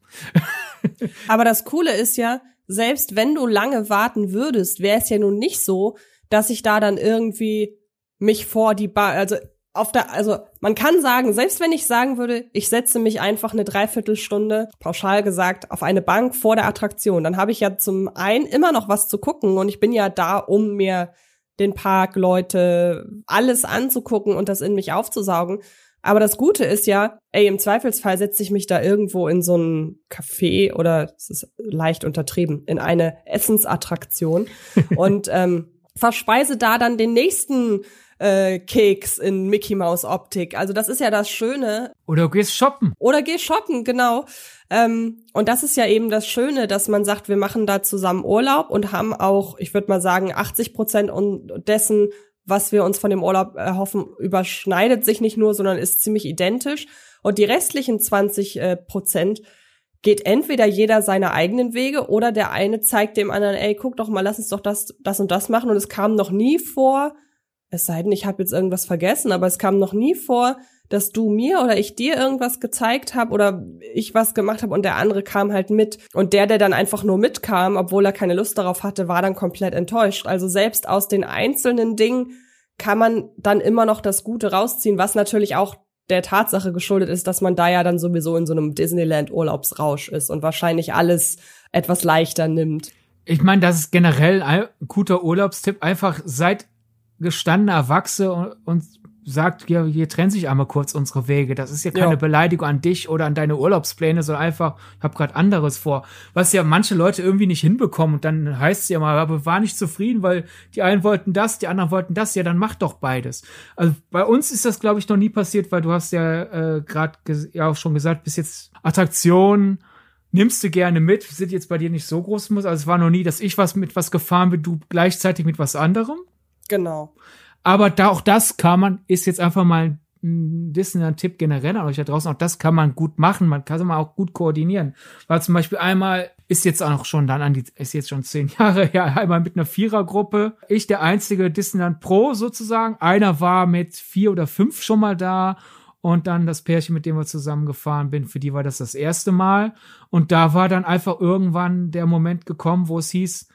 Aber das Coole ist ja, selbst wenn du lange warten würdest, wäre es ja nun nicht so, dass ich da dann irgendwie mich vor die Bar, also auf der, also man kann sagen, selbst wenn ich sagen würde, ich setze mich einfach eine Dreiviertelstunde, pauschal gesagt, auf eine Bank vor der Attraktion, dann habe ich ja zum einen immer noch was zu gucken und ich bin ja da, um mir den Park, Leute, alles anzugucken und das in mich aufzusaugen. Aber das Gute ist ja, ey, im Zweifelsfall setze ich mich da irgendwo in so ein Café oder es ist leicht untertrieben, in eine Essensattraktion und ähm, verspeise da dann den nächsten äh, Keks in Mickey Mouse Optik. Also das ist ja das Schöne. Oder gehst shoppen. Oder geh shoppen, genau. Ähm, und das ist ja eben das Schöne, dass man sagt, wir machen da zusammen Urlaub und haben auch, ich würde mal sagen, 80 Prozent dessen was wir uns von dem Urlaub erhoffen, überschneidet sich nicht nur, sondern ist ziemlich identisch. Und die restlichen 20 äh, Prozent geht entweder jeder seine eigenen Wege oder der eine zeigt dem anderen, ey, guck doch mal, lass uns doch das, das und das machen. Und es kam noch nie vor, es sei denn, ich habe jetzt irgendwas vergessen, aber es kam noch nie vor, dass du mir oder ich dir irgendwas gezeigt habe oder ich was gemacht habe und der andere kam halt mit. Und der, der dann einfach nur mitkam, obwohl er keine Lust darauf hatte, war dann komplett enttäuscht. Also selbst aus den einzelnen Dingen kann man dann immer noch das Gute rausziehen, was natürlich auch der Tatsache geschuldet ist, dass man da ja dann sowieso in so einem Disneyland-Urlaubsrausch ist und wahrscheinlich alles etwas leichter nimmt. Ich meine, das ist generell ein guter Urlaubstipp. Einfach seid gestandene Erwachsene und sagt, ja, hier trennen sich einmal kurz unsere Wege. Das ist ja keine ja. Beleidigung an dich oder an deine Urlaubspläne, sondern einfach, ich habe gerade anderes vor. Was ja manche Leute irgendwie nicht hinbekommen und dann heißt es ja mal, aber war nicht zufrieden, weil die einen wollten das, die anderen wollten das. Ja, dann mach doch beides. Also bei uns ist das, glaube ich, noch nie passiert, weil du hast ja äh, gerade ja auch schon gesagt, bis jetzt Attraktionen nimmst du gerne mit, sind jetzt bei dir nicht so groß muss. Also es war noch nie, dass ich was mit was gefahren bin, du gleichzeitig mit was anderem. Genau. Aber da auch das kann man, ist jetzt einfach mal ein Disneyland-Tipp generell an euch da draußen. Auch das kann man gut machen. Man kann es mal auch gut koordinieren. Weil zum Beispiel einmal ist jetzt auch schon dann an die, ist jetzt schon zehn Jahre her, einmal mit einer Vierergruppe. Ich der einzige Disneyland Pro sozusagen. Einer war mit vier oder fünf schon mal da. Und dann das Pärchen, mit dem wir zusammengefahren bin, für die war das das erste Mal. Und da war dann einfach irgendwann der Moment gekommen, wo es hieß,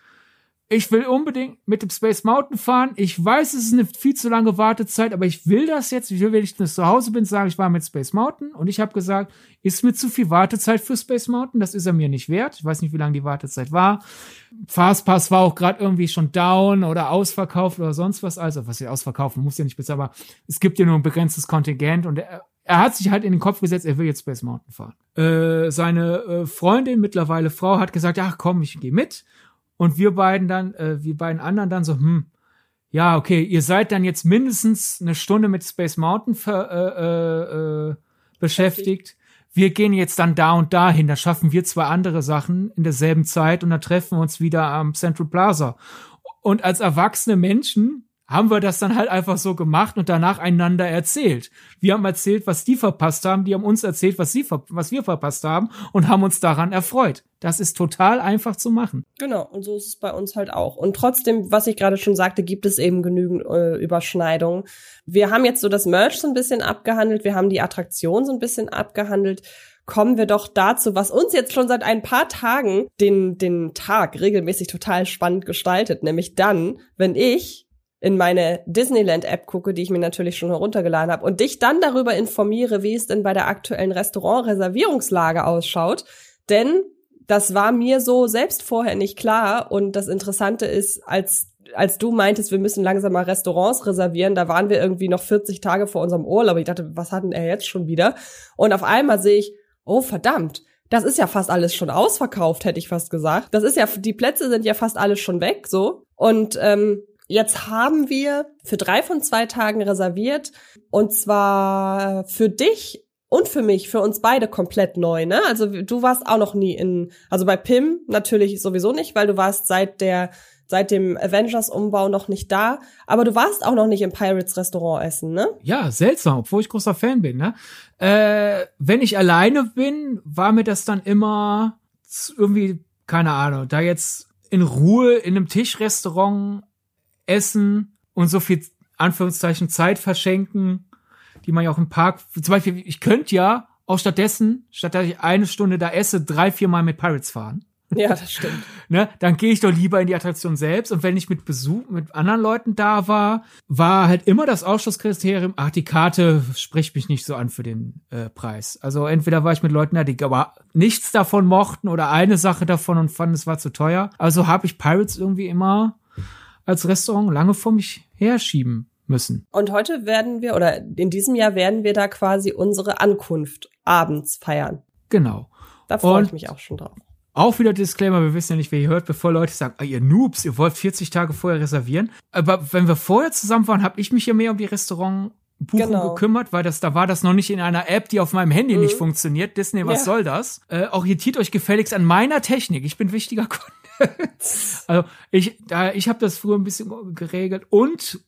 ich will unbedingt mit dem Space Mountain fahren. Ich weiß, es ist eine viel zu lange Wartezeit, aber ich will das jetzt. Ich will, wenn ich zu Hause bin, sagen, ich war mit Space Mountain. Und ich habe gesagt, ist mir zu viel Wartezeit für Space Mountain. Das ist er mir nicht wert. Ich weiß nicht, wie lange die Wartezeit war. Fastpass war auch gerade irgendwie schon down oder ausverkauft oder sonst was. Also, was ich ausverkaufen muss ja nicht besser, aber es gibt ja nur ein begrenztes Kontingent und er, er hat sich halt in den Kopf gesetzt, er will jetzt Space Mountain fahren. Äh, seine äh, Freundin, mittlerweile Frau, hat gesagt, ach komm, ich gehe mit. Und wir beiden dann, äh, wir beiden anderen dann so, hm, ja, okay, ihr seid dann jetzt mindestens eine Stunde mit Space Mountain ver, äh, äh, äh, beschäftigt. Wir gehen jetzt dann da und dahin. Da schaffen wir zwei andere Sachen in derselben Zeit und dann treffen wir uns wieder am Central Plaza. Und als erwachsene Menschen haben wir das dann halt einfach so gemacht und danach einander erzählt. Wir haben erzählt, was die verpasst haben, die haben uns erzählt, was, sie, was wir verpasst haben und haben uns daran erfreut. Das ist total einfach zu machen. Genau, und so ist es bei uns halt auch. Und trotzdem, was ich gerade schon sagte, gibt es eben genügend äh, Überschneidungen. Wir haben jetzt so das Merch so ein bisschen abgehandelt, wir haben die Attraktion so ein bisschen abgehandelt kommen wir doch dazu, was uns jetzt schon seit ein paar Tagen den, den Tag regelmäßig total spannend gestaltet, nämlich dann, wenn ich in meine Disneyland-App gucke, die ich mir natürlich schon heruntergeladen habe, und dich dann darüber informiere, wie es denn bei der aktuellen Restaurant-Reservierungslage ausschaut. Denn das war mir so selbst vorher nicht klar. Und das Interessante ist, als als du meintest, wir müssen langsam mal Restaurants reservieren, da waren wir irgendwie noch 40 Tage vor unserem Urlaub. Ich dachte, was hat denn er jetzt schon wieder? Und auf einmal sehe ich, oh verdammt, das ist ja fast alles schon ausverkauft, hätte ich fast gesagt. Das ist ja, die Plätze sind ja fast alles schon weg, so. Und ähm, Jetzt haben wir für drei von zwei Tagen reserviert und zwar für dich und für mich, für uns beide komplett neu, ne? Also du warst auch noch nie in, also bei Pim natürlich sowieso nicht, weil du warst seit der seit dem Avengers-Umbau noch nicht da, aber du warst auch noch nicht im Pirates Restaurant essen, ne? Ja, seltsam, obwohl ich großer Fan bin, ne? Äh, wenn ich alleine bin, war mir das dann immer irgendwie, keine Ahnung, da jetzt in Ruhe in einem Tischrestaurant essen und so viel Anführungszeichen Zeit verschenken, die man ja auch im Park, zum Beispiel, ich könnte ja auch stattdessen, statt dass ich eine Stunde da esse, drei, vier Mal mit Pirates fahren. Ja, das stimmt. ne, dann gehe ich doch lieber in die Attraktion selbst. Und wenn ich mit Besuch, mit anderen Leuten da war, war halt immer das Ausschlusskriterium, ach, die Karte spricht mich nicht so an für den äh, Preis. Also entweder war ich mit Leuten da, die aber nichts davon mochten oder eine Sache davon und fanden, es war zu teuer. Also habe ich Pirates irgendwie immer als Restaurant lange vor mich herschieben müssen. Und heute werden wir, oder in diesem Jahr werden wir da quasi unsere Ankunft abends feiern. Genau. Da freue ich mich auch schon drauf. Auch wieder Disclaimer, wir wissen ja nicht, wer ihr hört, bevor Leute sagen, ah, ihr Noobs, ihr wollt 40 Tage vorher reservieren. Aber wenn wir vorher zusammen waren, habe ich mich ja mehr um die Restaurantbuchung genau. gekümmert, weil das, da war das noch nicht in einer App, die auf meinem Handy mhm. nicht funktioniert. Disney, was ja. soll das? Äh, orientiert euch gefälligst an meiner Technik. Ich bin wichtiger Kunde. Also ich, da, ich habe das früher ein bisschen geregelt und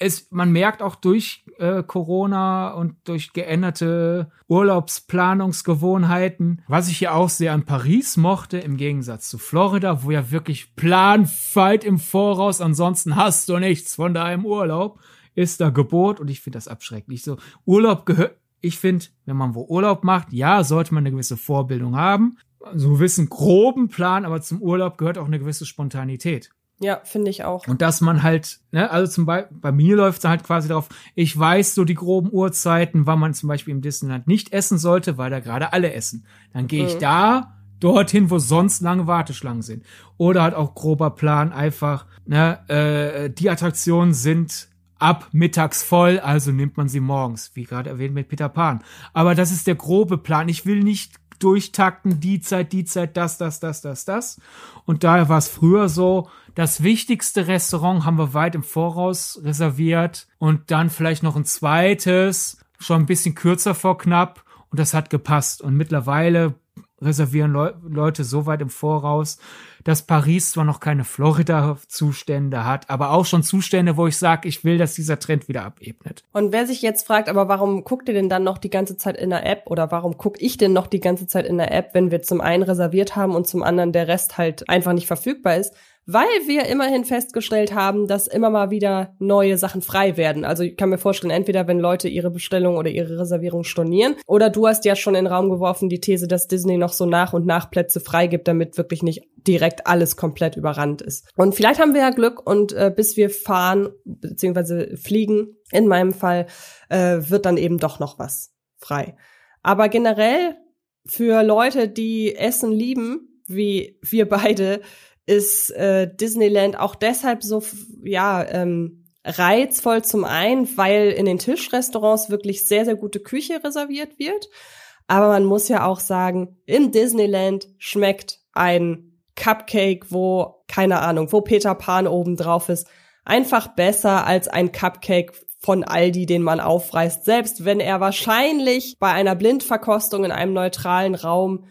es, man merkt auch durch äh, Corona und durch geänderte Urlaubsplanungsgewohnheiten, was ich ja auch sehr an Paris mochte, im Gegensatz zu Florida, wo ja wirklich planfight im Voraus, ansonsten hast du nichts von deinem Urlaub, ist da Gebot und ich finde das abschrecklich. So, Urlaub gehört, ich finde, wenn man wo Urlaub macht, ja, sollte man eine gewisse Vorbildung haben, so einen gewissen groben Plan, aber zum Urlaub gehört auch eine gewisse Spontanität. Ja, finde ich auch. Und dass man halt, ne, also zum Beispiel, bei mir läuft es halt quasi darauf, ich weiß so die groben Uhrzeiten, wann man zum Beispiel im Disneyland nicht essen sollte, weil da gerade alle essen. Dann gehe ich mhm. da dorthin, wo sonst lange Warteschlangen sind. Oder halt auch grober Plan, einfach, ne, äh, die Attraktionen sind ab mittags voll, also nimmt man sie morgens, wie gerade erwähnt mit Peter Pan. Aber das ist der grobe Plan. Ich will nicht durchtakten, die Zeit, die Zeit, das, das, das, das, das. Und daher war es früher so, das wichtigste Restaurant haben wir weit im Voraus reserviert und dann vielleicht noch ein zweites, schon ein bisschen kürzer vor knapp und das hat gepasst. Und mittlerweile reservieren Le Leute so weit im Voraus, dass Paris zwar noch keine Florida-Zustände hat, aber auch schon Zustände, wo ich sage, ich will, dass dieser Trend wieder abebnet. Und wer sich jetzt fragt, aber warum guckt ihr denn dann noch die ganze Zeit in der App oder warum guck ich denn noch die ganze Zeit in der App, wenn wir zum einen reserviert haben und zum anderen der Rest halt einfach nicht verfügbar ist? Weil wir immerhin festgestellt haben, dass immer mal wieder neue Sachen frei werden. Also ich kann mir vorstellen, entweder wenn Leute ihre Bestellung oder ihre Reservierung stornieren, oder du hast ja schon in den Raum geworfen die These, dass Disney noch so nach und nach Plätze freigibt, damit wirklich nicht direkt alles komplett überrannt ist. Und vielleicht haben wir ja Glück und äh, bis wir fahren bzw. fliegen, in meinem Fall, äh, wird dann eben doch noch was frei. Aber generell für Leute, die Essen lieben, wie wir beide, ist äh, Disneyland auch deshalb so ja ähm, reizvoll zum einen, weil in den Tischrestaurants wirklich sehr sehr gute Küche reserviert wird, aber man muss ja auch sagen, im Disneyland schmeckt ein Cupcake, wo keine Ahnung, wo Peter Pan oben drauf ist, einfach besser als ein Cupcake von Aldi, den man aufreißt, selbst wenn er wahrscheinlich bei einer Blindverkostung in einem neutralen Raum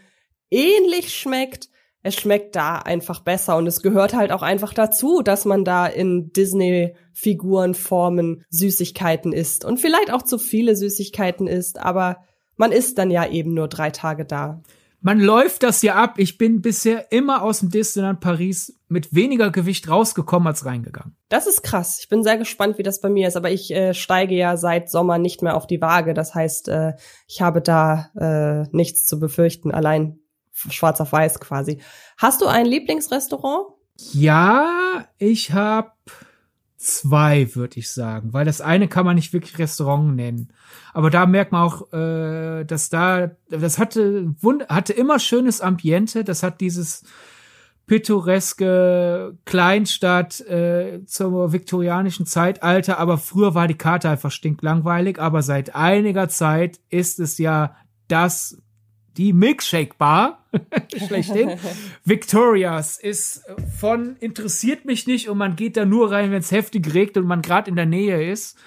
ähnlich schmeckt, es schmeckt da einfach besser und es gehört halt auch einfach dazu, dass man da in Disney-Figuren, Formen Süßigkeiten isst und vielleicht auch zu viele Süßigkeiten isst, aber man ist dann ja eben nur drei Tage da. Man läuft das ja ab. Ich bin bisher immer aus dem Disneyland Paris mit weniger Gewicht rausgekommen als reingegangen. Das ist krass. Ich bin sehr gespannt, wie das bei mir ist. Aber ich äh, steige ja seit Sommer nicht mehr auf die Waage. Das heißt, äh, ich habe da äh, nichts zu befürchten. Allein schwarz auf weiß quasi. Hast du ein Lieblingsrestaurant? Ja, ich habe zwei, würde ich sagen, weil das eine kann man nicht wirklich Restaurant nennen. Aber da merkt man auch, äh, dass da, das hatte, hatte immer schönes Ambiente, das hat dieses pittoreske Kleinstadt äh, zum viktorianischen Zeitalter, aber früher war die Karte einfach stinklangweilig, aber seit einiger Zeit ist es ja das die Milkshake Bar, schlechthin. Victorias ist von interessiert mich nicht und man geht da nur rein, wenn es heftig regnet und man gerade in der Nähe ist,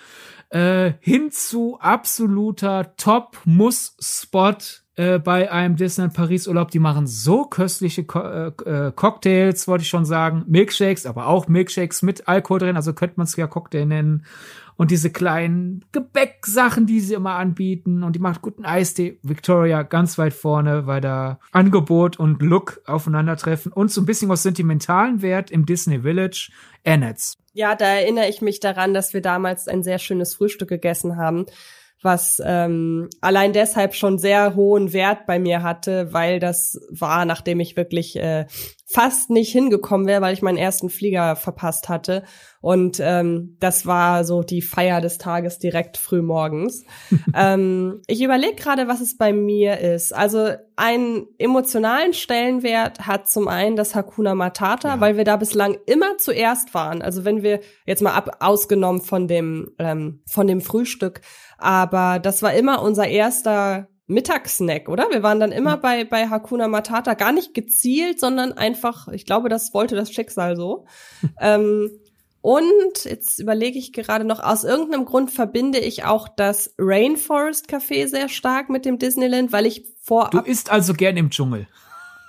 äh, hin zu absoluter Top-Muss-Spot äh, bei einem Disneyland Paris Urlaub. Die machen so köstliche Co äh, äh, Cocktails, wollte ich schon sagen, Milkshakes, aber auch Milkshakes mit Alkohol drin, also könnte man es ja Cocktail nennen und diese kleinen Gebäcksachen, die sie immer anbieten und die macht guten Eistee. Victoria ganz weit vorne, weil da Angebot und Look aufeinandertreffen und so ein bisschen was sentimentalen Wert im Disney Village. Annetts. Ja, da erinnere ich mich daran, dass wir damals ein sehr schönes Frühstück gegessen haben was ähm, allein deshalb schon sehr hohen Wert bei mir hatte, weil das war, nachdem ich wirklich äh, fast nicht hingekommen wäre, weil ich meinen ersten Flieger verpasst hatte. Und ähm, das war so die Feier des Tages direkt früh morgens. ähm, ich überlege gerade, was es bei mir ist. Also einen emotionalen Stellenwert hat zum einen das Hakuna Matata, ja. weil wir da bislang immer zuerst waren. Also wenn wir jetzt mal ab ausgenommen von dem ähm, von dem Frühstück, aber das war immer unser erster Mittagssnack, oder? Wir waren dann immer bei, bei Hakuna Matata, gar nicht gezielt, sondern einfach, ich glaube, das wollte das Schicksal so. ähm, und jetzt überlege ich gerade noch, aus irgendeinem Grund verbinde ich auch das Rainforest Café sehr stark mit dem Disneyland, weil ich vorab. Du isst also gern im Dschungel.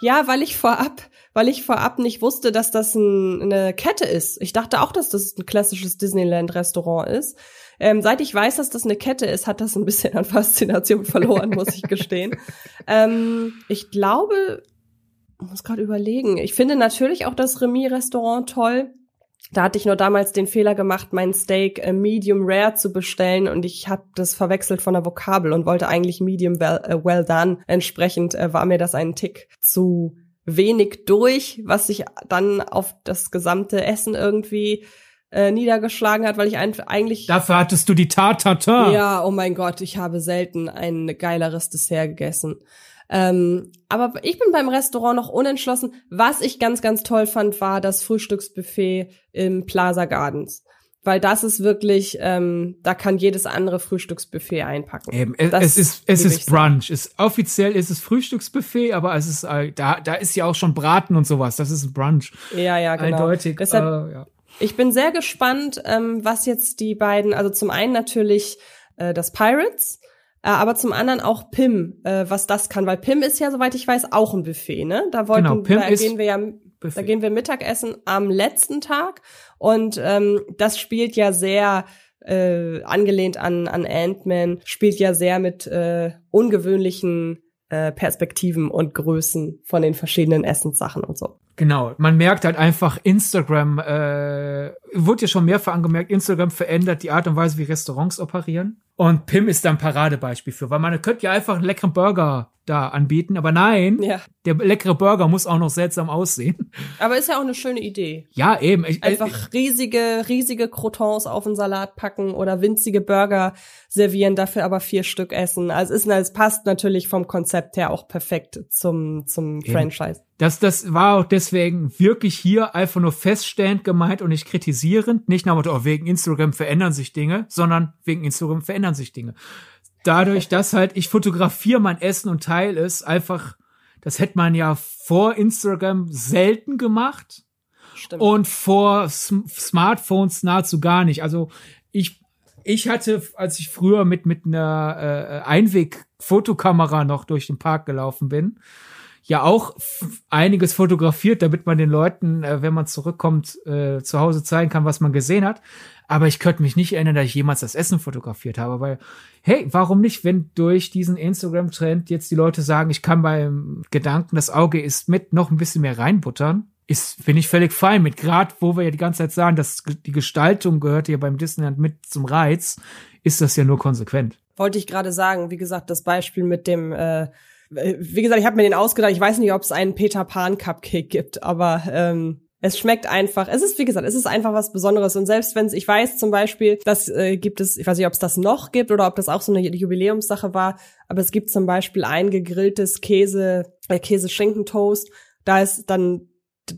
Ja, weil ich vorab, weil ich vorab nicht wusste, dass das ein, eine Kette ist. Ich dachte auch, dass das ein klassisches Disneyland-Restaurant ist. Ähm, seit ich weiß, dass das eine Kette ist, hat das ein bisschen an Faszination verloren, muss ich gestehen. Ähm, ich glaube, muss gerade überlegen. Ich finde natürlich auch das Remy-Restaurant toll. Da hatte ich nur damals den Fehler gemacht, mein Steak äh, Medium Rare zu bestellen und ich habe das verwechselt von der Vokabel und wollte eigentlich Medium Well, äh, well Done. Entsprechend äh, war mir das ein Tick zu wenig durch, was sich dann auf das gesamte Essen irgendwie äh, niedergeschlagen hat, weil ich eigentlich. Dafür hattest du die Tatata. Ja, oh mein Gott, ich habe selten ein geileres Dessert gegessen. Ähm, aber ich bin beim Restaurant noch unentschlossen. Was ich ganz, ganz toll fand, war das Frühstücksbuffet im Plaza Gardens. Weil das ist wirklich, ähm, da kann jedes andere Frühstücksbuffet einpacken. Eben, es, es ist, es ist Brunch. Es, offiziell ist es Frühstücksbuffet, aber es ist, äh, da, da ist ja auch schon Braten und sowas. Das ist ein Brunch. Ja, ja, genau. Eindeutig. Deshalb, äh, ja. Ich bin sehr gespannt, ähm, was jetzt die beiden, also zum einen natürlich äh, das Pirates, aber zum anderen auch Pim, äh, was das kann, weil Pim ist ja, soweit ich weiß, auch ein Buffet, ne? Da wollten, genau, Pim da gehen wir ja, Buffet. da gehen wir Mittagessen am letzten Tag und ähm, das spielt ja sehr äh, angelehnt an an Ant-Man, spielt ja sehr mit äh, ungewöhnlichen äh, Perspektiven und Größen von den verschiedenen Essenssachen und so. Genau, man merkt halt einfach, Instagram, äh, wurde ja schon mehrfach angemerkt, Instagram verändert die Art und Weise, wie Restaurants operieren. Und Pim ist da ein Paradebeispiel für, weil man könnte ja einfach einen leckeren Burger da anbieten, aber nein, ja. der leckere Burger muss auch noch seltsam aussehen. Aber ist ja auch eine schöne Idee. Ja, eben. Ich, einfach ich, riesige, riesige Croutons auf den Salat packen oder winzige Burger servieren, dafür aber vier Stück essen. Also es, ist, es passt natürlich vom Konzept her auch perfekt zum, zum Franchise. Das, das war auch deswegen wirklich hier einfach nur feststellend gemeint und nicht kritisierend. Nicht nach oh, wegen Instagram verändern sich Dinge, sondern wegen Instagram verändern sich Dinge dadurch, dass halt ich fotografiere mein Essen und teile es, einfach, das hätte man ja vor Instagram selten gemacht. Stimmt. Und vor Sm Smartphones nahezu gar nicht. Also ich, ich hatte, als ich früher mit, mit einer äh, Einweg-Fotokamera noch durch den Park gelaufen bin, ja auch einiges fotografiert, damit man den Leuten, äh, wenn man zurückkommt, äh, zu Hause zeigen kann, was man gesehen hat. Aber ich könnte mich nicht erinnern, dass ich jemals das Essen fotografiert habe, weil, hey, warum nicht, wenn durch diesen Instagram-Trend jetzt die Leute sagen, ich kann beim Gedanken, das Auge ist mit, noch ein bisschen mehr reinbuttern, ist, bin ich völlig fein mit. Gerade wo wir ja die ganze Zeit sagen, dass die Gestaltung gehört ja beim Disneyland mit zum Reiz, ist das ja nur konsequent. Wollte ich gerade sagen, wie gesagt, das Beispiel mit dem, äh, wie gesagt, ich habe mir den ausgedacht. Ich weiß nicht, ob es einen Peter Pan Cupcake gibt, aber ähm, es schmeckt einfach. Es ist, wie gesagt, es ist einfach was Besonderes. Und selbst wenn es, ich weiß zum Beispiel, das äh, gibt es, ich weiß nicht, ob es das noch gibt oder ob das auch so eine Jubiläumssache war, aber es gibt zum Beispiel ein gegrilltes Käse, äh, Käse-Schinkentoast. Da ist dann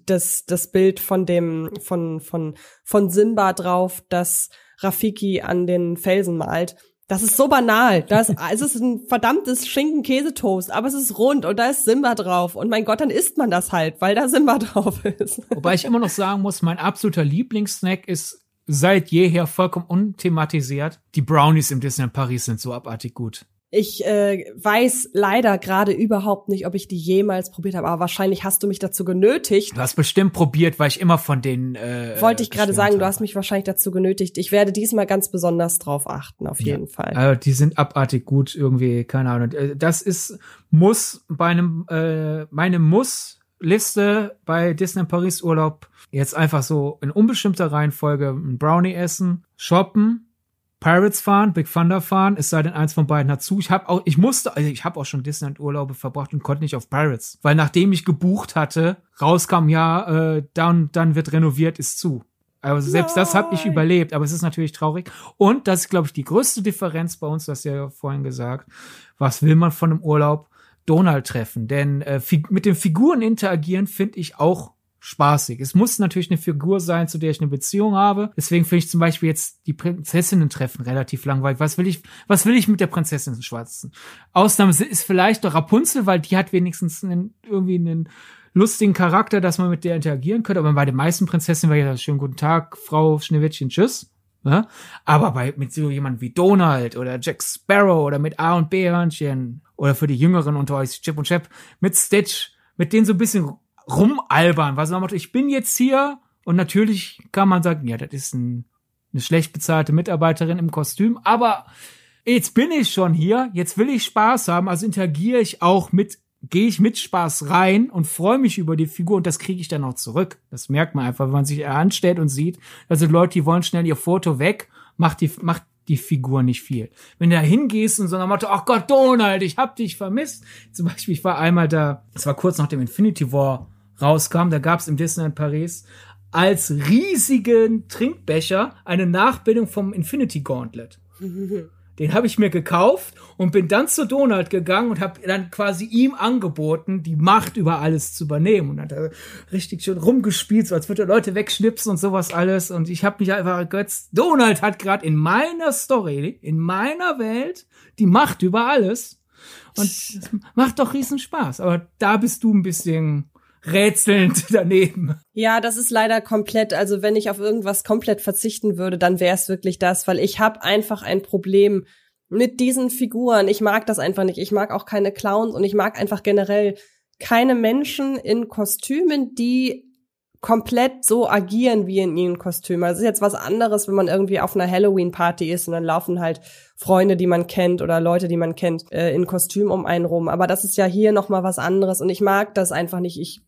das, das Bild von dem, von, von, von Simba drauf, das Rafiki an den Felsen malt. Das ist so banal. Das, es ist ein verdammtes Schinken-Käsetoast, aber es ist rund und da ist Simba drauf. Und mein Gott, dann isst man das halt, weil da Simba drauf ist. Wobei ich immer noch sagen muss, mein absoluter Lieblingssnack ist seit jeher vollkommen unthematisiert. Die Brownies im Disneyland Paris sind so abartig gut. Ich äh, weiß leider gerade überhaupt nicht, ob ich die jemals probiert habe, aber wahrscheinlich hast du mich dazu genötigt. Du hast bestimmt probiert, weil ich immer von denen. Äh, Wollte ich gerade sagen, habe. du hast mich wahrscheinlich dazu genötigt. Ich werde diesmal ganz besonders drauf achten, auf jeden Fall. Also die sind abartig gut irgendwie, keine Ahnung. Äh, das ist muss bei einem äh, meine muss Liste bei Disney Paris Urlaub jetzt einfach so in unbestimmter Reihenfolge ein Brownie essen, shoppen, Pirates fahren, Big Thunder fahren, es sei denn, eins von beiden hat zu. Ich habe auch, ich musste, also ich habe auch schon Disneyland-Urlaube verbracht und konnte nicht auf Pirates, weil nachdem ich gebucht hatte, rauskam, ja, äh, dann, dann wird renoviert, ist zu. Also selbst Nein. das habe ich überlebt, aber es ist natürlich traurig. Und das ist, glaube ich, die größte Differenz bei uns, das ja vorhin gesagt. Was will man von einem Urlaub? Donald treffen. Denn äh, mit den Figuren interagieren finde ich auch spaßig. Es muss natürlich eine Figur sein, zu der ich eine Beziehung habe. Deswegen finde ich zum Beispiel jetzt die Prinzessinnen treffen relativ langweilig. Was will ich, was will ich mit der Prinzessin Schwarzen? Ausnahme ist vielleicht doch Rapunzel, weil die hat wenigstens einen, irgendwie einen lustigen Charakter, dass man mit der interagieren könnte. Aber bei den meisten Prinzessinnen war ja schönen guten Tag, Frau Schneewittchen, tschüss. Ja? Aber bei, mit so jemand wie Donald oder Jack Sparrow oder mit A und B Hörnchen oder für die Jüngeren unter euch, Chip und Chap, mit Stitch, mit denen so ein bisschen rumalbern, was man macht. Ich bin jetzt hier und natürlich kann man sagen, ja, das ist ein, eine schlecht bezahlte Mitarbeiterin im Kostüm, aber jetzt bin ich schon hier, jetzt will ich Spaß haben, also interagiere ich auch mit gehe ich mit Spaß rein und freue mich über die Figur und das kriege ich dann auch zurück. Das merkt man einfach, wenn man sich anstellt und sieht, da sind Leute, die wollen schnell ihr Foto weg, macht die, macht die Figur nicht viel. Wenn du da hingehst und so nach Motto, ach Gott, Donald, ich hab dich vermisst. Zum Beispiel, ich war einmal da, es war kurz nach dem Infinity War rauskam, da gab's im Disneyland Paris als riesigen Trinkbecher eine Nachbildung vom Infinity Gauntlet. Den habe ich mir gekauft und bin dann zu Donald gegangen und habe dann quasi ihm angeboten, die Macht über alles zu übernehmen. Und hat er richtig schön rumgespielt, so als würde er Leute wegschnipsen und sowas alles. Und ich habe mich einfach ergötzt. Donald hat gerade in meiner Story, in meiner Welt, die Macht über alles. Und das macht doch riesen Spaß. Aber da bist du ein bisschen rätselnd daneben. Ja, das ist leider komplett, also wenn ich auf irgendwas komplett verzichten würde, dann wäre es wirklich das, weil ich habe einfach ein Problem mit diesen Figuren. Ich mag das einfach nicht. Ich mag auch keine Clowns und ich mag einfach generell keine Menschen in Kostümen, die komplett so agieren wie in ihren Kostümen. Also es ist jetzt was anderes, wenn man irgendwie auf einer Halloween-Party ist und dann laufen halt Freunde, die man kennt oder Leute, die man kennt, äh, in Kostüm um einen rum. Aber das ist ja hier noch mal was anderes und ich mag das einfach nicht. Ich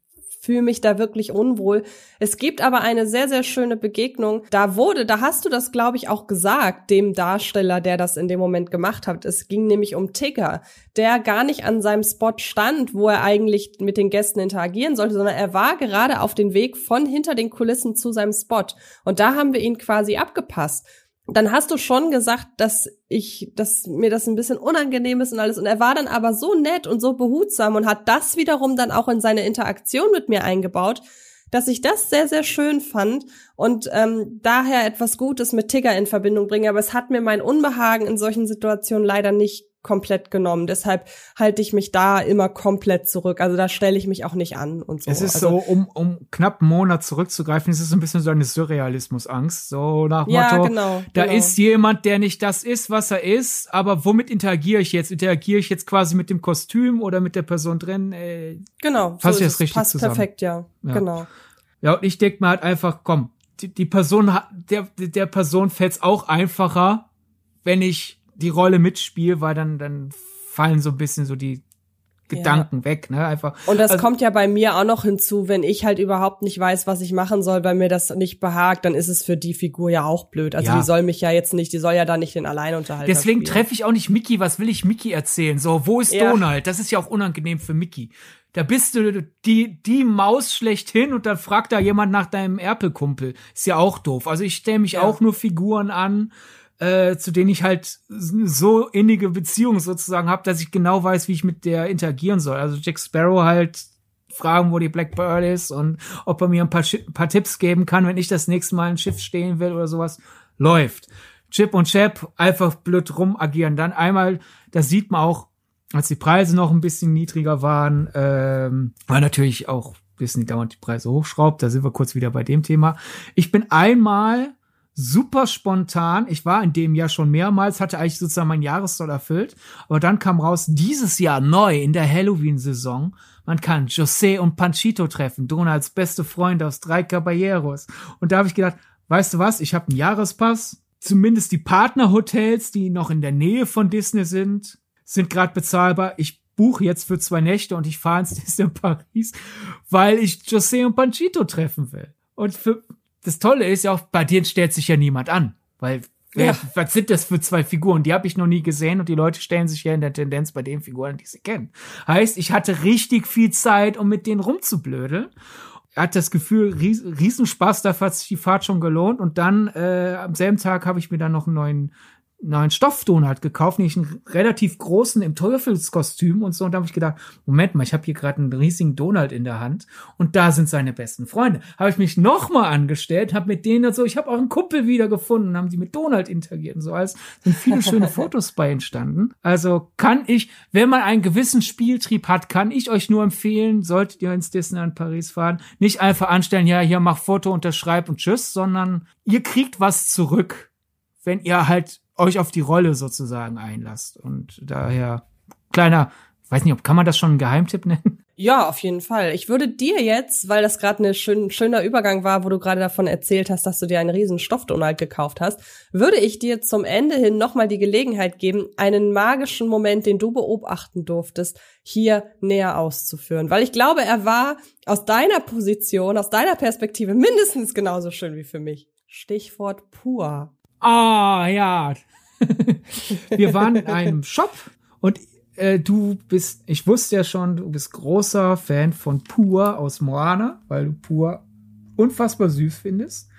fühle mich da wirklich unwohl. Es gibt aber eine sehr, sehr schöne Begegnung. Da wurde, da hast du das, glaube ich, auch gesagt, dem Darsteller, der das in dem Moment gemacht hat. Es ging nämlich um Tigger, der gar nicht an seinem Spot stand, wo er eigentlich mit den Gästen interagieren sollte, sondern er war gerade auf dem Weg von hinter den Kulissen zu seinem Spot. Und da haben wir ihn quasi abgepasst dann hast du schon gesagt, dass ich, dass mir das ein bisschen unangenehm ist und alles. Und er war dann aber so nett und so behutsam und hat das wiederum dann auch in seine Interaktion mit mir eingebaut, dass ich das sehr, sehr schön fand und ähm, daher etwas Gutes mit Tigger in Verbindung bringe. Aber es hat mir mein Unbehagen in solchen Situationen leider nicht komplett genommen. Deshalb halte ich mich da immer komplett zurück. Also da stelle ich mich auch nicht an und so. Es ist also, so, um, um knapp einen Monat zurückzugreifen, es ist ein bisschen so eine Surrealismus-Angst. So nach ja, Motto, genau, da genau. ist jemand, der nicht das ist, was er ist, aber womit interagiere ich jetzt? Interagiere ich jetzt quasi mit dem Kostüm oder mit der Person drin? Äh, Genau, Fasst so es. richtig passt zusammen? perfekt, ja. Ja. Genau. Ja, und ich denke mir halt einfach, komm, die, die Person der, der Person fällt's auch einfacher, wenn ich die Rolle mitspiele, weil dann, dann fallen so ein bisschen so die Gedanken weg, ne? Einfach. Und das Also- kommt ja bei mir auch noch hinzu, wenn ich halt überhaupt nicht weiß, was ich machen soll, weil mir das nicht behagt, dann ist es für die Figur ja auch blöd. Also Ja. die soll mich ja jetzt nicht, die soll ja da nicht den Alleinunterhalter Deswegen treffe ich auch nicht Mickey. Was will ich Mickey erzählen? So, wo ist Ja. Donald? Das ist ja auch unangenehm für Mickey. Da bist du die, die Maus schlechthin und dann fragt da jemand nach deinem Erpelkumpel. Ist ja auch doof. Also ich stelle mich Ja. auch nur Figuren an, äh, zu denen ich halt so innige Beziehungen sozusagen habe, dass ich genau weiß, wie ich mit der interagieren soll. Also Jack Sparrow halt fragen, wo die Black Pearl ist und ob er mir ein paar, ein paar Tipps geben kann, wenn ich das nächste Mal ein Schiff stehen will oder sowas. Läuft. Chip und Chap einfach blöd rum agieren. Dann einmal, das sieht man auch, als die Preise noch ein bisschen niedriger waren, ähm, war natürlich auch Disney dauernd die Preise hochschraubt. Da sind wir kurz wieder bei dem Thema. Ich bin einmal super spontan. Ich war in dem Jahr schon mehrmals, hatte eigentlich sozusagen mein Jahressoll erfüllt. Aber dann kam raus, dieses Jahr neu in der Halloween-Saison, man kann José und Panchito treffen, Donalds beste Freunde aus drei Caballeros. Und da habe ich gedacht, weißt du was, ich habe einen Jahrespass. Zumindest die Partnerhotels, die noch in der Nähe von Disney sind, sind gerade bezahlbar. Ich buche jetzt für zwei Nächte und ich fahre ins Disney Paris, weil ich José und Panchito treffen will. Und für, das Tolle ist ja auch, bei denen stellt sich ja niemand an, weil wer, Ja. was sind das für zwei Figuren? Die habe ich noch nie gesehen und die Leute stellen sich ja in der Tendenz bei den Figuren, die sie kennen. Heißt, ich hatte richtig viel Zeit, um mit denen rumzublödeln. Hat das Gefühl, ries, Riesenspaß, dafür hat sich die Fahrt schon gelohnt. Und dann äh, am selben Tag habe ich mir dann noch einen neuen neuen Stoffdonut gekauft, nämlich einen relativ großen im Teufelskostüm und so. Und da habe ich gedacht, Moment mal, ich habe hier gerade einen riesigen Donald in der Hand und da sind seine besten Freunde. Habe ich mich nochmal angestellt, habe mit denen so, ich habe auch einen Kumpel wiedergefunden, haben die mit Donald interagiert und so alles. Sind viele schöne Fotos bei entstanden. Also kann ich, wenn man einen gewissen Spieltrieb hat, kann ich euch nur empfehlen, solltet ihr ins Disneyland Paris fahren, nicht einfach anstellen, ja, hier mach Foto, unterschreib und tschüss, sondern ihr kriegt was zurück wenn ihr halt euch auf die Rolle sozusagen einlasst. Und daher, kleiner, weiß nicht, ob kann man das schon einen Geheimtipp nennen? Ja, auf jeden Fall. Ich würde dir jetzt, weil das gerade ein schön, schöner Übergang war, wo du gerade davon erzählt hast, dass du dir einen riesen Stoffdonald gekauft hast, würde ich dir zum Ende hin nochmal die Gelegenheit geben, einen magischen Moment, den du beobachten durftest, hier näher auszuführen. Weil ich glaube, er war aus deiner Position, aus deiner Perspektive mindestens genauso schön wie für mich. Stichwort pur. Ah, ja. Wir waren in einem Shop und äh, du bist, ich wusste ja schon, du bist großer Fan von Pur aus Moana, weil du Pur unfassbar süß findest.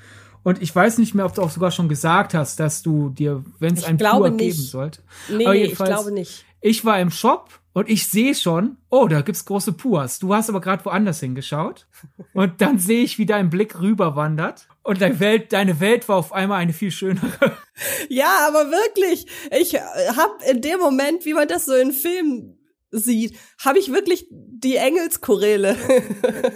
Und ich weiß nicht mehr, ob du auch sogar schon gesagt hast, dass du dir, wenn es ein Pur nicht. geben sollte. Nee, nee ich glaube nicht. Ich war im Shop und ich sehe schon, oh, da gibt's große Purs. Du hast aber gerade woanders hingeschaut. Und dann sehe ich, wie dein Blick rüberwandert. Und deine Welt, deine Welt war auf einmal eine viel schönere. Ja, aber wirklich. Ich habe in dem Moment, wie man das so in Filmen sieht, habe ich wirklich die Engelschoräle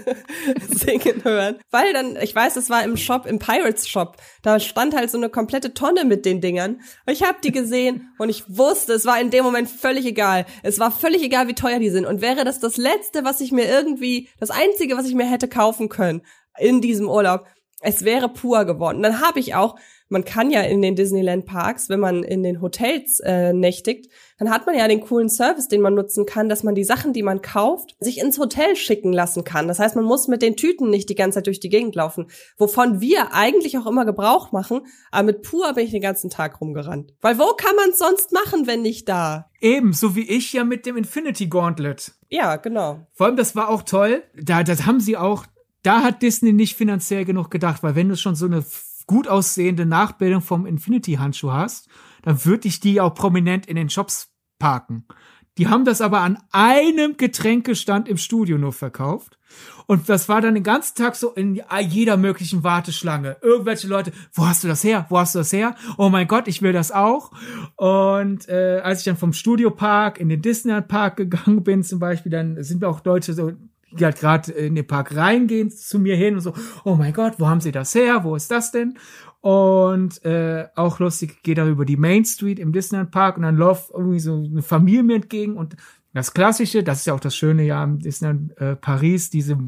singen hören. Weil dann, ich weiß, es war im Shop, im Pirates Shop, da stand halt so eine komplette Tonne mit den Dingern. Ich habe die gesehen und ich wusste, es war in dem Moment völlig egal. Es war völlig egal, wie teuer die sind. Und wäre das das Letzte, was ich mir irgendwie, das Einzige, was ich mir hätte kaufen können in diesem Urlaub, es wäre pur geworden. Dann habe ich auch man kann ja in den Disneyland Parks, wenn man in den Hotels äh, nächtigt, dann hat man ja den coolen Service, den man nutzen kann, dass man die Sachen, die man kauft, sich ins Hotel schicken lassen kann. Das heißt, man muss mit den Tüten nicht die ganze Zeit durch die Gegend laufen, wovon wir eigentlich auch immer Gebrauch machen. Aber mit Pur bin ich den ganzen Tag rumgerannt. Weil wo kann man es sonst machen, wenn nicht da? Eben, so wie ich ja mit dem Infinity Gauntlet. Ja, genau. Vor allem, das war auch toll. Da, das haben sie auch, da hat Disney nicht finanziell genug gedacht, weil wenn du schon so eine gut aussehende Nachbildung vom Infinity-Handschuh hast, dann würde ich die auch prominent in den Shops parken. Die haben das aber an einem Getränkestand im Studio nur verkauft. Und das war dann den ganzen Tag so in jeder möglichen Warteschlange. Irgendwelche Leute, wo hast du das her? Wo hast du das her? Oh mein Gott, ich will das auch. Und äh, als ich dann vom Studiopark in den Disneyland Park gegangen bin zum Beispiel, dann sind mir auch Leute so die halt gerade in den Park reingehen zu mir hin und so, oh mein Gott, wo haben sie das her? Wo ist das denn? Und äh, auch lustig, geht da über die Main Street im Disneyland Park und dann läuft irgendwie so eine Familie mir entgegen und das Klassische, das ist ja auch das Schöne ja im Disneyland äh, Paris, diese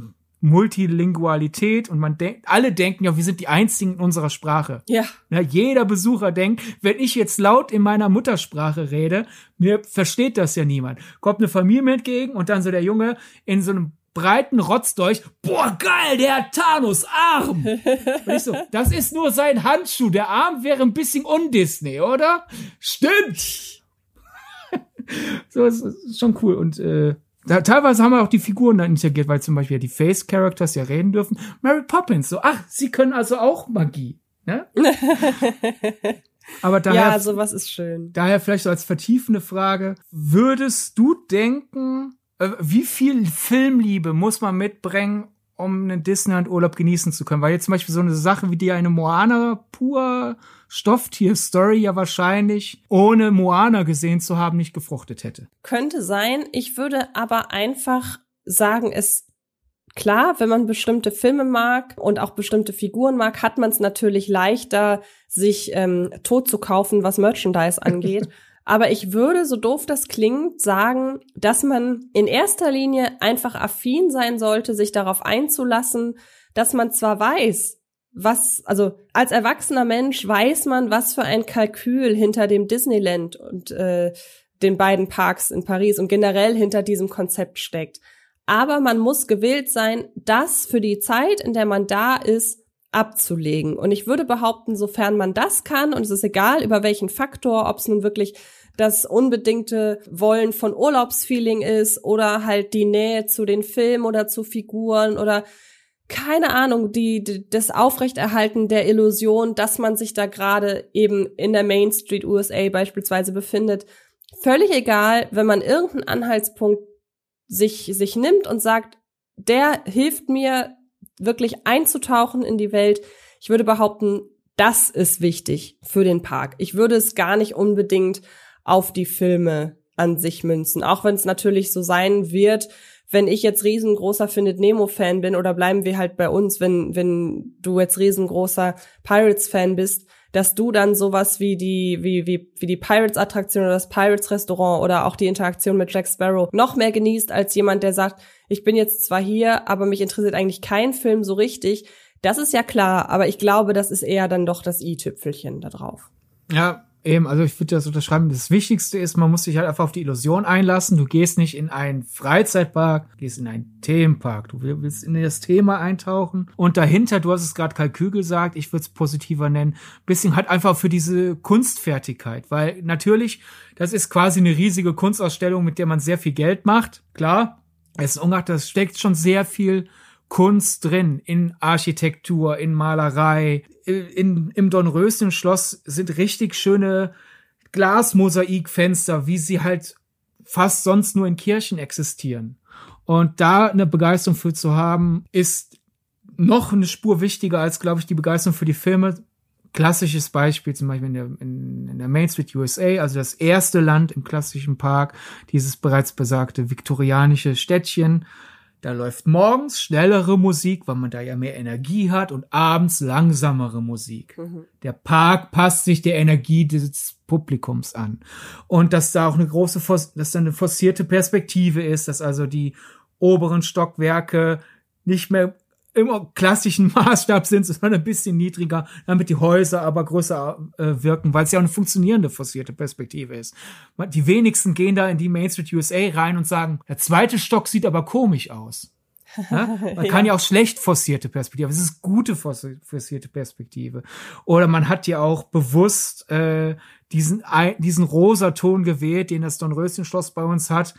Multilingualität und man denkt, alle denken ja, wir sind die einzigen in unserer Sprache. Ja. ja. Jeder Besucher denkt, wenn ich jetzt laut in meiner Muttersprache rede, mir versteht das ja niemand. Kommt eine Familie mir entgegen und dann so der Junge in so einem breiten Rotzdolch. Boah, geil, der hat Thanos Arm. Und ich so, das ist nur sein Handschuh. Der Arm wäre ein bisschen undisney, oder? Stimmt. so, ist, ist schon cool. Und äh, da, teilweise haben wir auch die Figuren dann interagiert, weil zum Beispiel die Face-Characters ja reden dürfen. Mary Poppins, so, ach, sie können also auch Magie. Ne? Aber daher, ja, sowas ist schön. Daher vielleicht so als vertiefende Frage, würdest du denken, wie viel Filmliebe muss man mitbringen, um einen Disneyland-Urlaub genießen zu können? Weil jetzt zum Beispiel so eine Sache wie die eine Moana pur Stofftier-Story ja wahrscheinlich, ohne Moana gesehen zu haben, nicht gefruchtet hätte. Könnte sein. Ich würde aber einfach sagen, es Klar, wenn man bestimmte Filme mag und auch bestimmte Figuren mag, hat man es natürlich leichter, sich ähm, tot zu kaufen, was Merchandise angeht. Aber ich würde, so doof das klingt, sagen, dass man in erster Linie einfach affin sein sollte, sich darauf einzulassen, dass man zwar weiß, was, also als erwachsener Mensch weiß man, was für ein Kalkül hinter dem Disneyland und äh, den beiden Parks in Paris und generell hinter diesem Konzept steckt. Aber man muss gewillt sein, das für die Zeit, in der man da ist, abzulegen. Und ich würde behaupten, sofern man das kann, und es ist egal, über welchen Faktor, ob es nun wirklich das unbedingte Wollen von Urlaubsfeeling ist oder halt die Nähe zu den Filmen oder zu Figuren oder keine Ahnung, die, die das Aufrechterhalten der Illusion, dass man sich da gerade eben in der Main Street USA beispielsweise befindet. Völlig egal, wenn man irgendeinen Anhaltspunkt sich, sich nimmt und sagt, der hilft mir, wirklich einzutauchen in die Welt. Ich würde behaupten, das ist wichtig für den Park. Ich würde es gar nicht unbedingt auf die Filme an sich münzen. Auch wenn es natürlich so sein wird, wenn ich jetzt riesengroßer Findet Nemo-Fan bin oder bleiben wir halt bei uns, wenn, wenn du jetzt riesengroßer Pirates-Fan bist, dass du dann sowas wie die, wie, wie, wie die Pirates-Attraktion oder das Pirates-Restaurant oder auch die Interaktion mit Jack Sparrow noch mehr genießt als jemand, der sagt, ich bin jetzt zwar hier, aber mich interessiert eigentlich kein Film so richtig. Das ist ja klar, aber ich glaube, das ist eher dann doch das i-Tüpfelchen da drauf. Ja, Eben, also ich würde das unterschreiben. Das Wichtigste ist, man muss sich halt einfach auf die Illusion einlassen. Du gehst nicht in einen Freizeitpark, gehst in einen Themenpark. Du willst in das Thema eintauchen. Und dahinter, du hast es gerade Kalkül gesagt, ich würde es positiver nennen, bisschen halt einfach für diese Kunstfertigkeit. Weil natürlich, das ist quasi eine riesige Kunstausstellung, mit der man sehr viel Geld macht. Klar, es ist ungeachtet, das steckt schon sehr viel Kunst drin, in Architektur, in Malerei. In, Im Dornröschen-Schloss sind richtig schöne Glasmosaikfenster, wie sie halt fast sonst nur in Kirchen existieren. Und da eine Begeisterung für zu haben, ist noch eine Spur wichtiger als, glaube ich, die Begeisterung für die Filme. Klassisches Beispiel zum Beispiel in der, in, in der Main Street USA, also das erste Land im klassischen Park, dieses bereits besagte viktorianische Städtchen, da läuft morgens schnellere Musik, weil man da ja mehr Energie hat und abends langsamere Musik. Mhm. Der Park passt sich der Energie des Publikums an. Und dass da auch eine große, dass da eine forcierte Perspektive ist, dass also die oberen Stockwerke nicht mehr im klassischen Maßstab sind, sondern ein bisschen niedriger, damit die Häuser aber größer äh, wirken, weil es ja auch eine funktionierende forcierte Perspektive ist. Die wenigsten gehen da in die Main Street USA rein und sagen, der zweite Stock sieht aber komisch aus. Ja? Man kann ja auch schlecht forcierte Perspektive, aber es ist gute forcierte Perspektive. Oder man hat ja auch bewusst äh, diesen, diesen rosa Ton gewählt, den das Dornröschen-Schloss bei uns hat,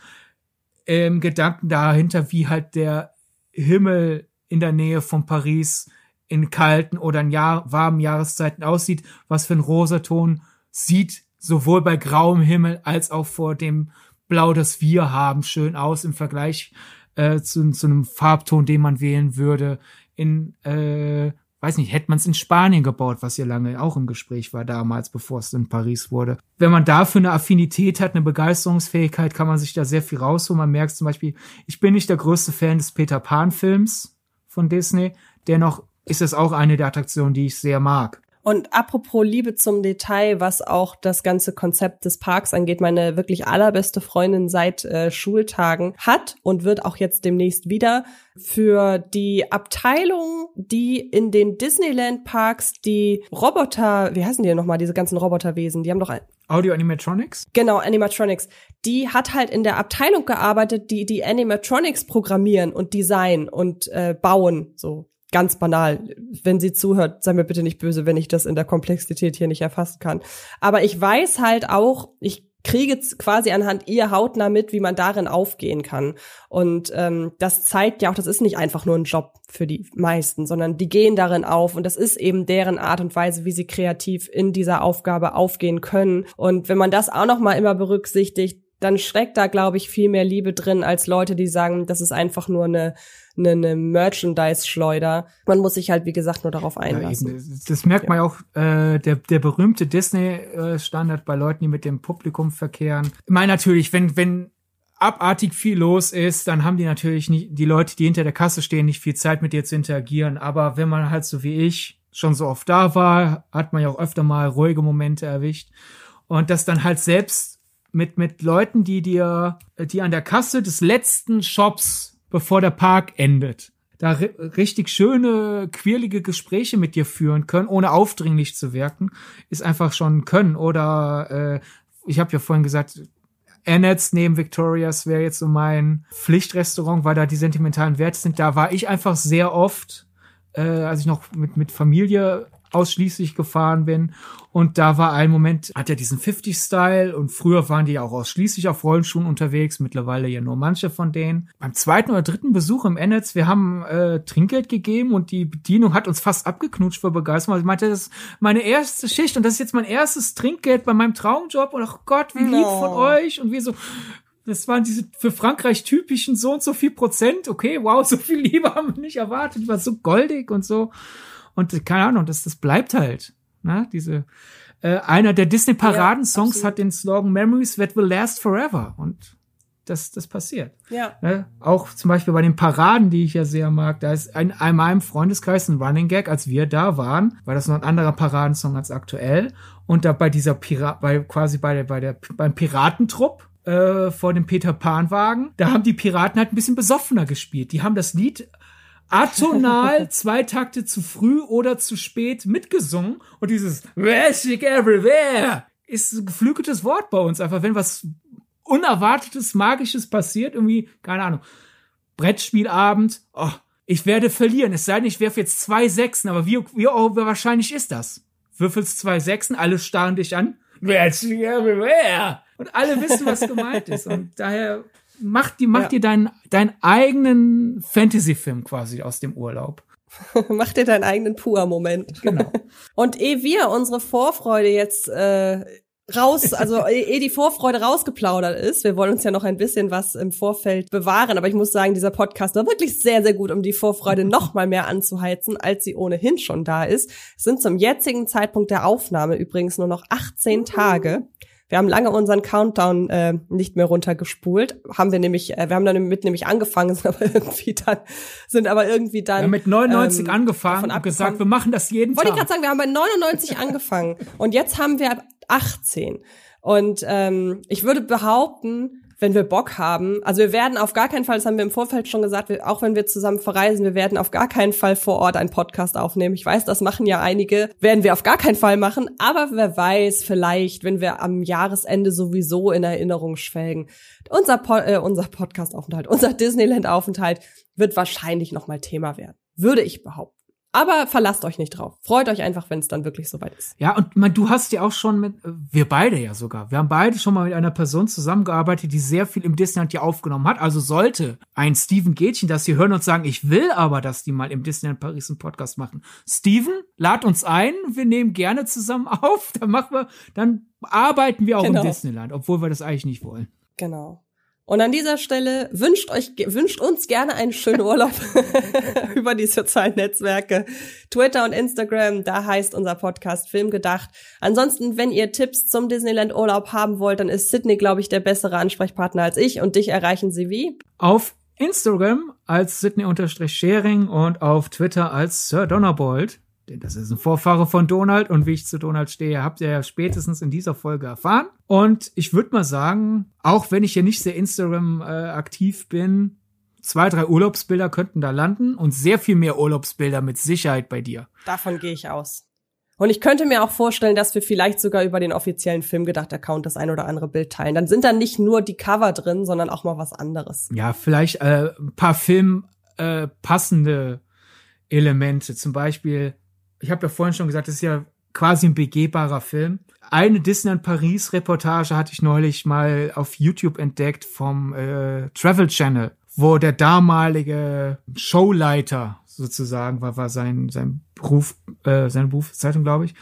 im Gedanken dahinter, wie halt der Himmel in der Nähe von Paris in kalten oder in Jahr, warmen Jahreszeiten aussieht, was für ein Rosaton sieht sowohl bei grauem Himmel als auch vor dem Blau, das wir haben, schön aus im Vergleich äh, zu, zu einem Farbton, den man wählen würde. In, äh, weiß nicht, hätte man es in Spanien gebaut, was ja lange auch im Gespräch war damals, bevor es in Paris wurde. Wenn man dafür eine Affinität hat, eine Begeisterungsfähigkeit, kann man sich da sehr viel rausholen. Man merkt zum Beispiel, ich bin nicht der größte Fan des Peter Pan-Films von Disney. Dennoch ist es auch eine der Attraktionen, die ich sehr mag. Und apropos Liebe zum Detail, was auch das ganze Konzept des Parks angeht, meine wirklich allerbeste Freundin seit äh, Schultagen hat und wird auch jetzt demnächst wieder für die Abteilung, die in den Disneyland Parks die Roboter, wie heißen die nochmal, diese ganzen Roboterwesen, die haben doch ein Audio Animatronics? Genau, Animatronics. Die hat halt in der Abteilung gearbeitet, die die Animatronics programmieren und designen und äh, bauen, so ganz banal. Wenn sie zuhört, sei mir bitte nicht böse, wenn ich das in der Komplexität hier nicht erfassen kann. Aber ich weiß halt auch, ich kriege quasi anhand ihr hautnah mit, wie man darin aufgehen kann. Und ähm, das zeigt ja auch, das ist nicht einfach nur ein Job für die meisten, sondern die gehen darin auf und das ist eben deren Art und Weise, wie sie kreativ in dieser Aufgabe aufgehen können. Und wenn man das auch noch mal immer berücksichtigt, dann schreckt da, glaube ich, viel mehr Liebe drin als Leute, die sagen, das ist einfach nur eine eine, eine Merchandise-Schleuder. Man muss sich halt, wie gesagt, nur darauf einlassen. Ja, das merkt man ja auch, äh, der, der berühmte Disney-Standard bei Leuten, die mit dem Publikum verkehren. Ich meine natürlich, wenn, wenn abartig viel los ist, dann haben die natürlich nicht, die Leute, die hinter der Kasse stehen, nicht viel Zeit mit dir zu interagieren. Aber wenn man halt so wie ich schon so oft da war, hat man ja auch öfter mal ruhige Momente erwischt. Und das dann halt selbst mit, mit Leuten, die dir, die an der Kasse des letzten Shops bevor der Park endet. Da richtig schöne, quirlige Gespräche mit dir führen können, ohne aufdringlich zu wirken, ist einfach schon können. Oder äh, ich habe ja vorhin gesagt, Annette's neben Victorias wäre jetzt so mein Pflichtrestaurant, weil da die sentimentalen Werte sind. Da war ich einfach sehr oft, äh, als ich noch mit, mit Familie ausschließlich gefahren bin. Und da war ein Moment, hat er diesen 50-Style und früher waren die ja auch ausschließlich auf Rollenschuhen unterwegs, mittlerweile ja nur manche von denen. Beim zweiten oder dritten Besuch im Ennets, wir haben äh, Trinkgeld gegeben und die Bedienung hat uns fast abgeknutscht vor Begeisterung. Also ich meinte, das ist meine erste Schicht und das ist jetzt mein erstes Trinkgeld bei meinem Traumjob und ach Gott, wie lieb no. von euch und wir so, das waren diese für Frankreich typischen so und so viel Prozent. Okay, wow, so viel Liebe haben wir nicht erwartet. Die war so goldig und so. Und keine Ahnung, das, das bleibt halt. Ne? Diese, äh, einer der Disney-Paradensongs ja, hat den Slogan Memories that will last forever. Und das, das passiert. Ja. Ne? Auch zum Beispiel bei den Paraden, die ich ja sehr mag, da ist in, in meinem Freundeskreis ein Running Gag, als wir da waren, war das noch ein anderer Paradensong als aktuell. Und da bei dieser Pirat, bei quasi bei der, bei der, beim Piratentrupp, äh, vor dem Peter Pan Wagen, da haben die Piraten halt ein bisschen besoffener gespielt. Die haben das Lied atonal zwei Takte zu früh oder zu spät mitgesungen und dieses Magic Everywhere ist ein geflügeltes Wort bei uns einfach, wenn was Unerwartetes, Magisches passiert, irgendwie, keine Ahnung, Brettspielabend, oh, ich werde verlieren, es sei denn, ich werfe jetzt zwei Sechsen, aber wie, wie, oh, wie wahrscheinlich ist das? Würfelst zwei Sechsen, alle starren dich an, Magic Everywhere! Und alle wissen, was gemeint ist. Und daher mach, die, mach Ja. dir deinen, deinen eigenen Fantasy-Film quasi aus dem Urlaub. Mach dir deinen eigenen Pua-Moment. Genau. Und ehe wir unsere Vorfreude jetzt äh, raus, also eh ehe die Vorfreude rausgeplaudert ist, wir wollen uns ja noch ein bisschen was im Vorfeld bewahren, aber ich muss sagen, dieser Podcast war wirklich sehr, sehr gut, um die Vorfreude noch mal mehr anzuheizen, als sie ohnehin schon da ist. Es sind zum jetzigen Zeitpunkt der Aufnahme übrigens nur noch 18 Tage. Wir haben lange unseren Countdown äh, nicht mehr runtergespult, haben wir nämlich, äh, wir haben damit nämlich angefangen, sind aber irgendwie dann, sind aber irgendwie dann Wir haben mit 99 ähm, angefangen und gesagt, wir machen das jeden wollte ich Tag. gerade sagen, wir haben bei 99 angefangen und jetzt haben wir 18. Und ähm, ich würde behaupten, wenn wir Bock haben, also wir werden auf gar keinen Fall, das haben wir im Vorfeld schon gesagt, wir, auch wenn wir zusammen verreisen, wir werden auf gar keinen Fall vor Ort einen Podcast aufnehmen. Ich weiß, das machen ja einige, werden wir auf gar keinen Fall machen, aber wer weiß, vielleicht, wenn wir am Jahresende sowieso in Erinnerung schwelgen. Unser, po äh, unser Podcast-Aufenthalt, unser Disneyland-Aufenthalt wird wahrscheinlich nochmal Thema werden. Würde ich behaupten. Aber verlasst euch nicht drauf. Freut euch einfach, wenn es dann wirklich soweit ist. Ja, und man, du hast ja auch schon mit, wir beide ja sogar, wir haben beide schon mal mit einer Person zusammengearbeitet, die sehr viel im Disneyland hier aufgenommen hat. Also sollte ein Steven Gätchen das hier hören und sagen, ich will aber, dass die mal im Disneyland Paris einen Podcast machen. Steven, lad uns ein, wir nehmen gerne zusammen auf, dann machen wir, dann arbeiten wir auch Genau. im Disneyland, obwohl wir das eigentlich nicht wollen. Genau. Und an dieser Stelle wünscht euch, wünscht uns gerne einen schönen Urlaub über die sozialen Netzwerke. Twitter und Instagram, da heißt unser Podcast Filmgedacht. Ansonsten, wenn ihr Tipps zum Disneyland Urlaub haben wollt, dann ist Sydney, glaube ich, der bessere Ansprechpartner als ich und dich erreichen sie wie? Auf Instagram als Sydney-Sharing und auf Twitter als Sir Donnerbold. Denn das ist ein Vorfahre von Donald und wie ich zu Donald stehe, habt ihr ja spätestens in dieser Folge erfahren. Und ich würde mal sagen, auch wenn ich hier nicht sehr Instagram äh, aktiv bin, zwei, drei Urlaubsbilder könnten da landen und sehr viel mehr Urlaubsbilder mit Sicherheit bei dir. Davon gehe ich aus. Und ich könnte mir auch vorstellen, dass wir vielleicht sogar über den offiziellen Filmgedacht-Account das ein oder andere Bild teilen. Dann sind da nicht nur die Cover drin, sondern auch mal was anderes. Ja, vielleicht äh, ein paar Film äh, passende Elemente. Zum Beispiel, ich habe ja vorhin schon gesagt, das ist ja quasi ein begehbarer Film. Eine Disneyland Paris Reportage hatte ich neulich mal auf YouTube entdeckt vom äh, Travel Channel, wo der damalige Showleiter sozusagen war, war sein sein Beruf, äh, seine Berufszeitung, glaube ich,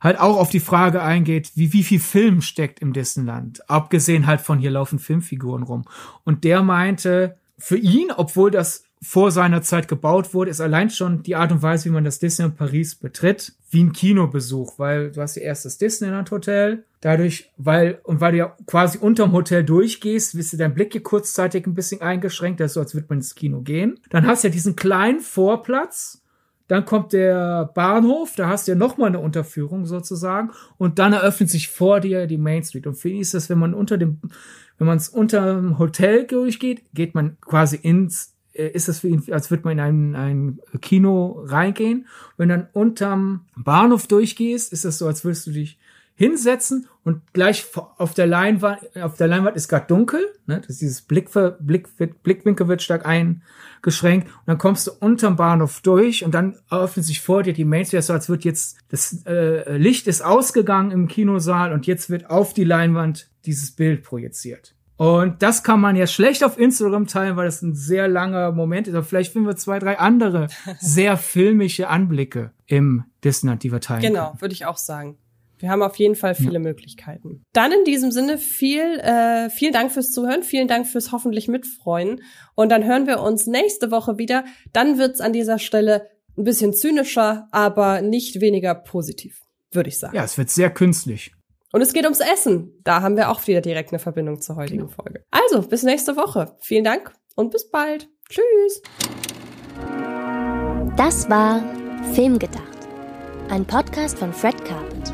halt auch auf die Frage eingeht, wie, wie viel Film steckt im Disneyland. Abgesehen halt von hier laufen Filmfiguren rum. Und der meinte, für ihn, obwohl das vor seiner Zeit gebaut wurde, ist allein schon die Art und Weise, wie man das Disneyland Paris betritt, wie ein Kinobesuch, weil du hast ja erst das Disneyland Hotel, dadurch, weil, und weil du ja quasi unterm Hotel durchgehst, wirst du dein Blick hier kurzzeitig ein bisschen eingeschränkt, das ist so, als würde man ins Kino gehen. Dann hast du ja diesen kleinen Vorplatz, dann kommt der Bahnhof, da hast du ja nochmal eine Unterführung sozusagen. Und dann eröffnet sich vor dir die Main Street. Und für ihn ist das, wenn man unter dem, wenn man es unter dem Hotel durchgeht, geht man quasi ins, ist das für ihn, als würde man in ein, ein Kino reingehen. Wenn dann unterm Bahnhof durchgehst, ist das so, als würdest du dich hinsetzen und gleich auf der Leinwand, auf der Leinwand ist gerade dunkel, ne? Das ist dieses Blickver, Blick, Blickwinkel wird stark eingeschränkt und dann kommst du unterm Bahnhof durch und dann öffnet sich vor dir die Main Street, so als wird jetzt das äh, Licht ist ausgegangen im Kinosaal und jetzt wird auf die Leinwand dieses Bild projiziert. Und das kann man ja schlecht auf Instagram teilen, weil das ein sehr langer Moment ist. Aber vielleicht finden wir zwei, drei andere sehr filmische Anblicke im Disneyland, die wir teilen. Genau, würde ich auch sagen. Wir haben auf jeden Fall viele Möglichkeiten. Dann in diesem Sinne viel, äh, vielen Dank fürs Zuhören, vielen Dank fürs hoffentlich mitfreuen. Und dann hören wir uns nächste Woche wieder. Dann wird's an dieser Stelle ein bisschen zynischer, aber nicht weniger positiv, würde ich sagen. Ja, es wird sehr künstlich. Und es geht ums Essen. Da haben wir auch wieder direkt eine Verbindung zur heutigen genau. Folge. Also, bis nächste Woche. Vielen Dank und bis bald. Tschüss. Das war Filmgedacht. Ein Podcast von Fred Carpet.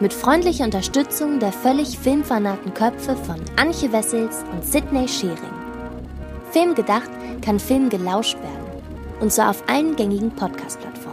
Mit freundlicher Unterstützung der völlig filmfanaten Köpfe von Anche Wessels und Sidney Schering. Filmgedacht kann Film gelauscht werden. Und zwar auf allen gängigen Podcast-Plattformen.